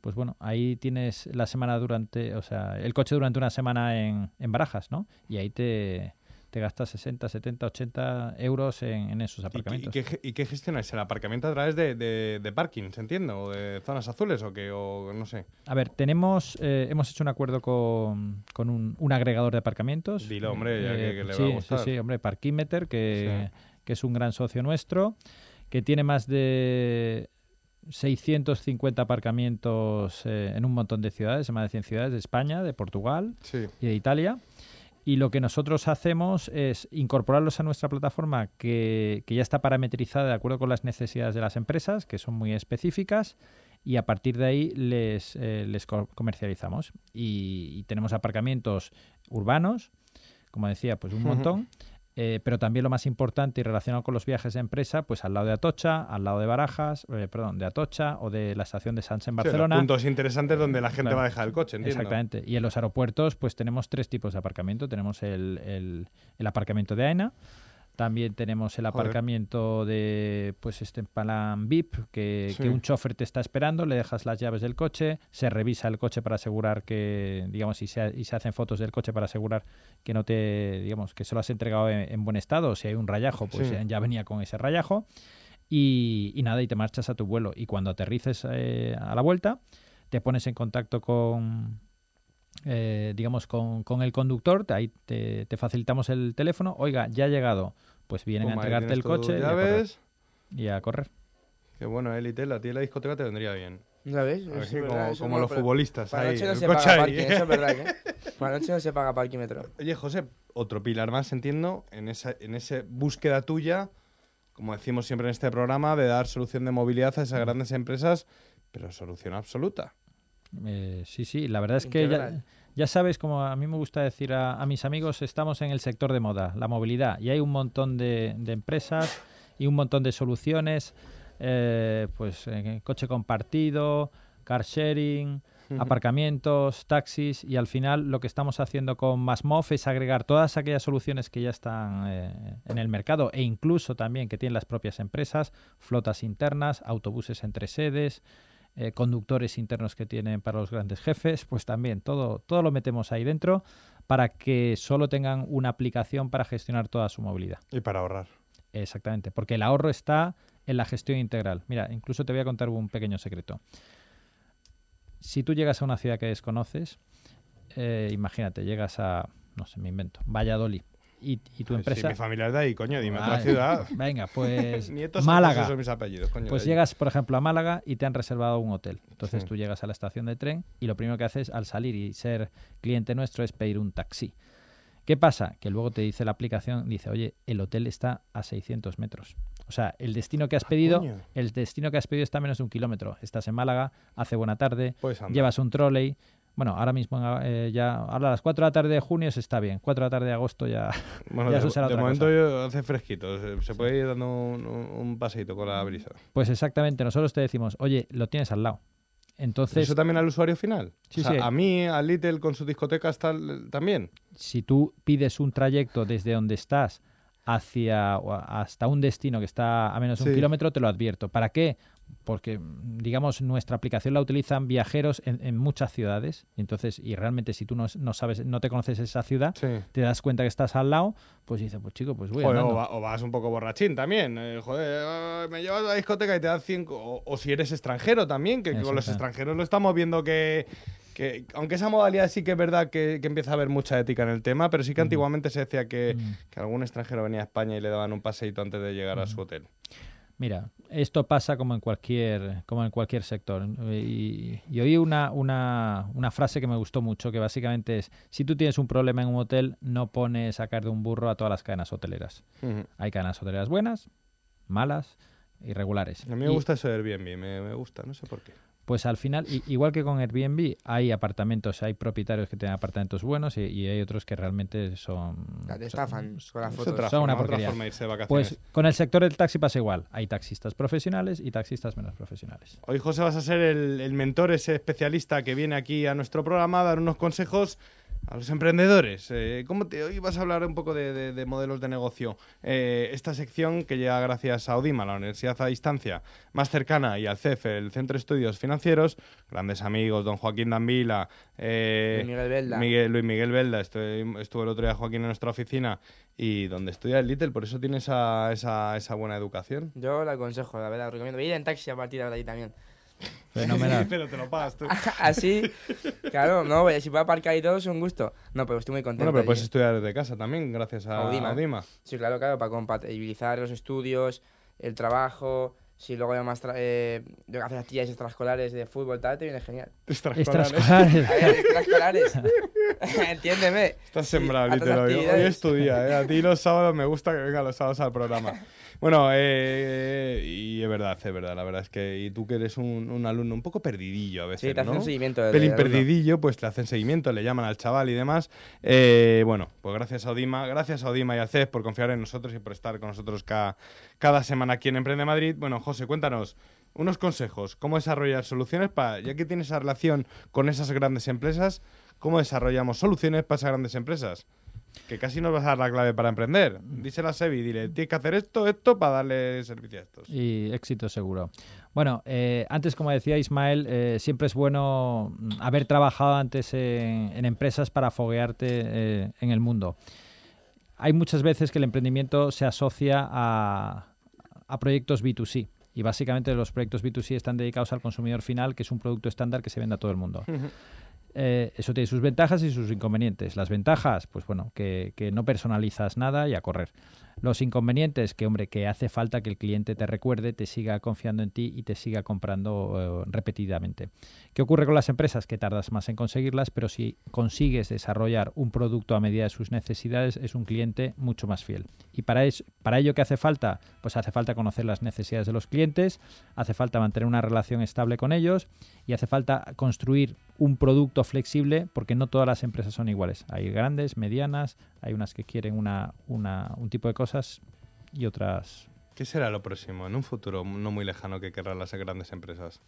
pues bueno, ahí tienes la semana durante, o sea, el coche durante una semana en, en Barajas, ¿no? Y ahí te, te gastas 60, 70, 80 euros en, en esos ¿Y, qué- y aparcamientos. qué, y qué gestionáis? ¿El aparcamiento a través de, de, de parkings, entiendo? ¿O de zonas azules o qué? O no sé. A ver, tenemos, eh, hemos hecho un acuerdo con, con un, un agregador de aparcamientos. Eh, Dilo, hombre, ya que- que le va a gustar. Sí, sí, hombre, Parkimeter, que, que es un gran socio nuestro, que tiene más de 650 aparcamientos eh, en un montón de ciudades, en más de 100 ciudades de España, de Portugal Sí. y de Italia. Y lo que nosotros hacemos es incorporarlos a nuestra plataforma que, que ya está parametrizada de acuerdo con las necesidades de las empresas, que son muy específicas, y a partir de ahí les, eh, les co- comercializamos. Y, y tenemos aparcamientos urbanos, como decía, pues un montón. Eh, pero también lo más importante y relacionado con los viajes de empresa, pues al lado de Atocha, al lado de Barajas, eh, perdón, de Atocha o de la estación de Sanz en Sí, los Barcelona. puntos interesantes donde la gente Claro. va a dejar el coche, entiendo. Exactamente. Y en los aeropuertos, pues tenemos tres tipos de aparcamiento. Tenemos el, el- el aparcamiento de AENA, también tenemos el aparcamiento de, pues este plan VIP, que, Sí. que un chofer te está esperando, le dejas las llaves del coche, se revisa el coche para asegurar que, digamos, y se, y se hacen fotos del coche para asegurar que no te, digamos, que se lo has entregado en, en buen estado. Si hay un rayajo, pues Sí. ya- venía con ese rayajo. Y, y nada, y te marchas a tu vuelo. Y cuando aterrices eh, a la vuelta, te pones en contacto con, eh, digamos, con, con el conductor, te- ahí te, te facilitamos el teléfono, oiga, ya ha llegado, pues vienen Toma, a entregarte el coche y a, correr, llaves. y a correr. Qué bueno, élite, la tía de la discoteca te vendría bien. ¿Ya ves? A ver, Eso sí, es como, verdad, como no, los futbolistas Para la ahí, noche no el se coche paga ahí. parking, eso es verdad, ¿eh? <laughs> Para la noche no se paga parquímetro. Oye, José, otro pilar más, entiendo, en esa, en esa búsqueda tuya, como decimos siempre en este programa, de dar solución de movilidad a esas grandes empresas, pero solución absoluta. Eh, sí, sí, la verdad es que ya. Ya sabes, como a mí me gusta decir a, a mis amigos, estamos en el sector de moda, la movilidad, y hay un montón de, de empresas y un montón de soluciones, eh, pues eh, coche compartido, car sharing, aparcamientos, taxis y al final lo que estamos haciendo con Masmof es agregar todas aquellas soluciones que ya están eh, en el mercado e incluso también que tienen las propias empresas, flotas internas, autobuses entre sedes, eh, conductores internos que tienen para los grandes jefes, pues también todo, todo lo metemos ahí dentro para que solo tengan una aplicación para gestionar toda su movilidad. Y para ahorrar. Exactamente, porque el ahorro está en la gestión integral. Mira, incluso te voy a contar un pequeño secreto. Si tú llegas a una ciudad que desconoces, eh, imagínate, llegas a, no sé, me invento, Valladolid, y, y tu Ay, empresa... Si mi familia es de ahí, coño, dime otra ciudad. <laughs> Venga, pues <laughs> Málaga. esos son mis apellidos, coño, pues llegas, por ejemplo, a Málaga y te han reservado un hotel. Entonces Sí. tú llegas a la estación de tren y lo primero que haces al salir y ser cliente nuestro es pedir un taxi. ¿Qué pasa? Que luego te dice la aplicación, dice, oye, el hotel está a 600 metros. O sea, el destino que has pedido, coño. el destino que has pedido está a menos de un kilómetro. Estás en Málaga, hace buena tarde, andar. llevas un trolley. Bueno, ahora mismo eh, ya, ahora a las 4 de la tarde de junio se está bien. 4 de la tarde de agosto ya, <laughs> Bueno, ya de, eso será de otra momento cosa. hace fresquito. Se, puede ir dando un, paseíto con la brisa. Pues exactamente, nosotros te decimos, oye, lo tienes al lado. Entonces, ¿Eso también al usuario final? Sí, O sea, sí. A mí, al Little con sus discotecas tal, también. si tú pides un trayecto desde donde estás hacia a- hasta un destino que está a menos de un kilómetro, te lo advierto. ¿Para qué? Porque, mm, digamos, nuestra aplicación la utilizan viajeros en, en muchas ciudades. Entonces, y realmente si tú no, no sabes, no te conoces esa ciudad, te das cuenta que estás al lado, pues dices, pues chico, pues voy Joder, o, va- o vas un poco borrachín también. eh, joder, ah, me llevas a la discoteca y te dan cinco. O, o si eres extranjero también, que con los extranjeros lo estamos viendo que. que aunque esa modalidad sí que es verdad que, que empieza a haber mucha ética en el tema, pero sí que antiguamente se decía que, que algún extranjero venía a España y le daban un paseíto antes de llegar a su hotel. Mira, esto pasa como en cualquier, como en cualquier sector. Y, y oí una, una, una frase que me gustó mucho, que básicamente es, si tú tienes un problema en un hotel, no pones sacar de un burro a todas las cadenas hoteleras. Hay cadenas hoteleras buenas, malas, irregulares. A mí me Y, gusta eso de Airbnb, me, me gusta, no sé por qué. Pues al final, igual que con Airbnb, hay apartamentos, hay propietarios que tienen apartamentos buenos y, y hay otros que realmente son... Te estafan con las fotos. otra son una forma, otra porquería. forma de irse de vacaciones. Pues con el sector del taxi pasa igual. Hay taxistas profesionales y taxistas menos profesionales. Hoy, José, vas a ser el, el mentor, ese especialista que viene aquí a nuestro programa a dar unos consejos a los emprendedores. Eh, ¿cómo te, hoy vas a hablar un poco de, de- de modelos de negocio. Eh, esta sección que llega gracias a Odima, la universidad a distancia más cercana, y al CEF, el Centro de Estudios Financieros, grandes amigos, don Joaquín Danvila, eh, Luis Miguel Belda. Miguel- Luis Miguel Belda, estuve, estuvo el otro día Joaquín en nuestra oficina y donde estudia el Little, por eso tiene esa, esa, esa buena educación. Yo lo aconsejo, la verdad, recomiendo. Ir en taxi a partir de ahora ahí también. Fenomenal. <laughs> Pero te lo pagas tú. Así, claro, no, oye, si puedo aparcar y todo es un gusto. No, pero estoy muy contento. Bueno, pero allí. puedes estudiar desde casa también, gracias a Audima. Audima. Sí, claro, claro, para compatibilizar los estudios, el trabajo. Si luego además eh, yo hacer actividades extraescolares de fútbol, tal, te viene genial. Extraescolares. A extraescolares. <laughs> <laughs> Entiéndeme. Estás Sí, sembrado, literal. Hoy es tu día, ¿eh? A ti los sábados me gusta que vengan los sábados al programa. Bueno, eh, y es verdad, es verdad. La verdad es que y tú que eres un, un alumno un poco perdidillo a veces, Sí, te hacen ¿no? seguimiento del- Pelín perdidillo, pues te hacen seguimiento, le llaman al chaval y demás. Eh, bueno, pues gracias a Odima, gracias a Odima y al CEF por confiar en nosotros y por estar con nosotros cada, cada semana aquí en Emprende Madrid. Bueno, José, cuéntanos unos consejos. ¿Cómo desarrollar soluciones para, ya que tienes esa relación con esas grandes empresas, cómo desarrollamos soluciones para esas grandes empresas? Que casi nos vas a dar la clave para emprender. Dísela a Sebi, dile, tienes que hacer esto, esto para darle servicio a estos. Y éxito seguro. Bueno, eh, antes, como decía Ismael, eh, siempre es bueno mm, haber trabajado antes en, en empresas para foguearte eh, en el mundo. Hay muchas veces que el emprendimiento se asocia a, a proyectos B2C. Y básicamente los proyectos B2C están dedicados al consumidor final, que es un producto estándar que se vende a todo el mundo. Eh, eso tiene sus ventajas y sus inconvenientes. Las ventajas, pues bueno, que, que no personalizas nada y a correr. Los inconvenientes, que hombre, que hace falta que el cliente te recuerde, te siga confiando en ti y te siga comprando eh, repetidamente. ¿Qué ocurre con las empresas? Que tardas más en conseguirlas, pero si consigues desarrollar un producto a medida de sus necesidades, es un cliente mucho más fiel. Y para, es- para ello, ¿qué hace falta? Pues hace falta conocer las necesidades de los clientes, hace falta mantener una relación estable con ellos y hace falta construir un producto flexible porque no todas las empresas son iguales. Hay grandes, medianas, hay unas que quieren una, un tipo de cosas y otras ¿Qué será lo próximo en un futuro no muy lejano que querrán las grandes empresas?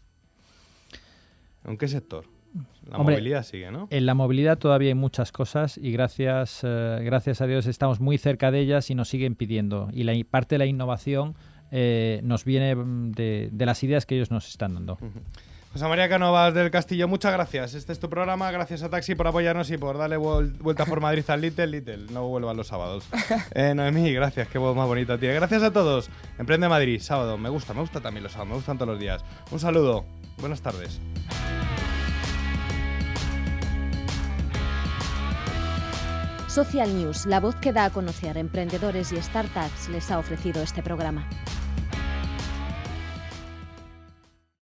¿En qué sector? La Hombre, movilidad sigue, ¿no? En la movilidad todavía hay muchas cosas y gracias, eh, gracias a Dios estamos muy cerca de ellas y nos siguen pidiendo. Y la parte de la innovación eh, nos viene mm, de, de las ideas que ellos nos están dando. José María Canovas del Castillo, muchas gracias. Este es tu programa. Gracias a Taxi por apoyarnos y por darle vuel- vuelta por Madrid al Little. Little, no vuelvan los sábados. <laughs> Eh, Noemí, gracias. Qué voz más bonita, tía. Gracias a todos. Emprende Madrid, sábado. Me gusta, me gusta también los sábados. Me gustan todos los días. Un saludo. Buenas tardes. Social News, la voz que da a conocer emprendedores y startups, les ha ofrecido este programa.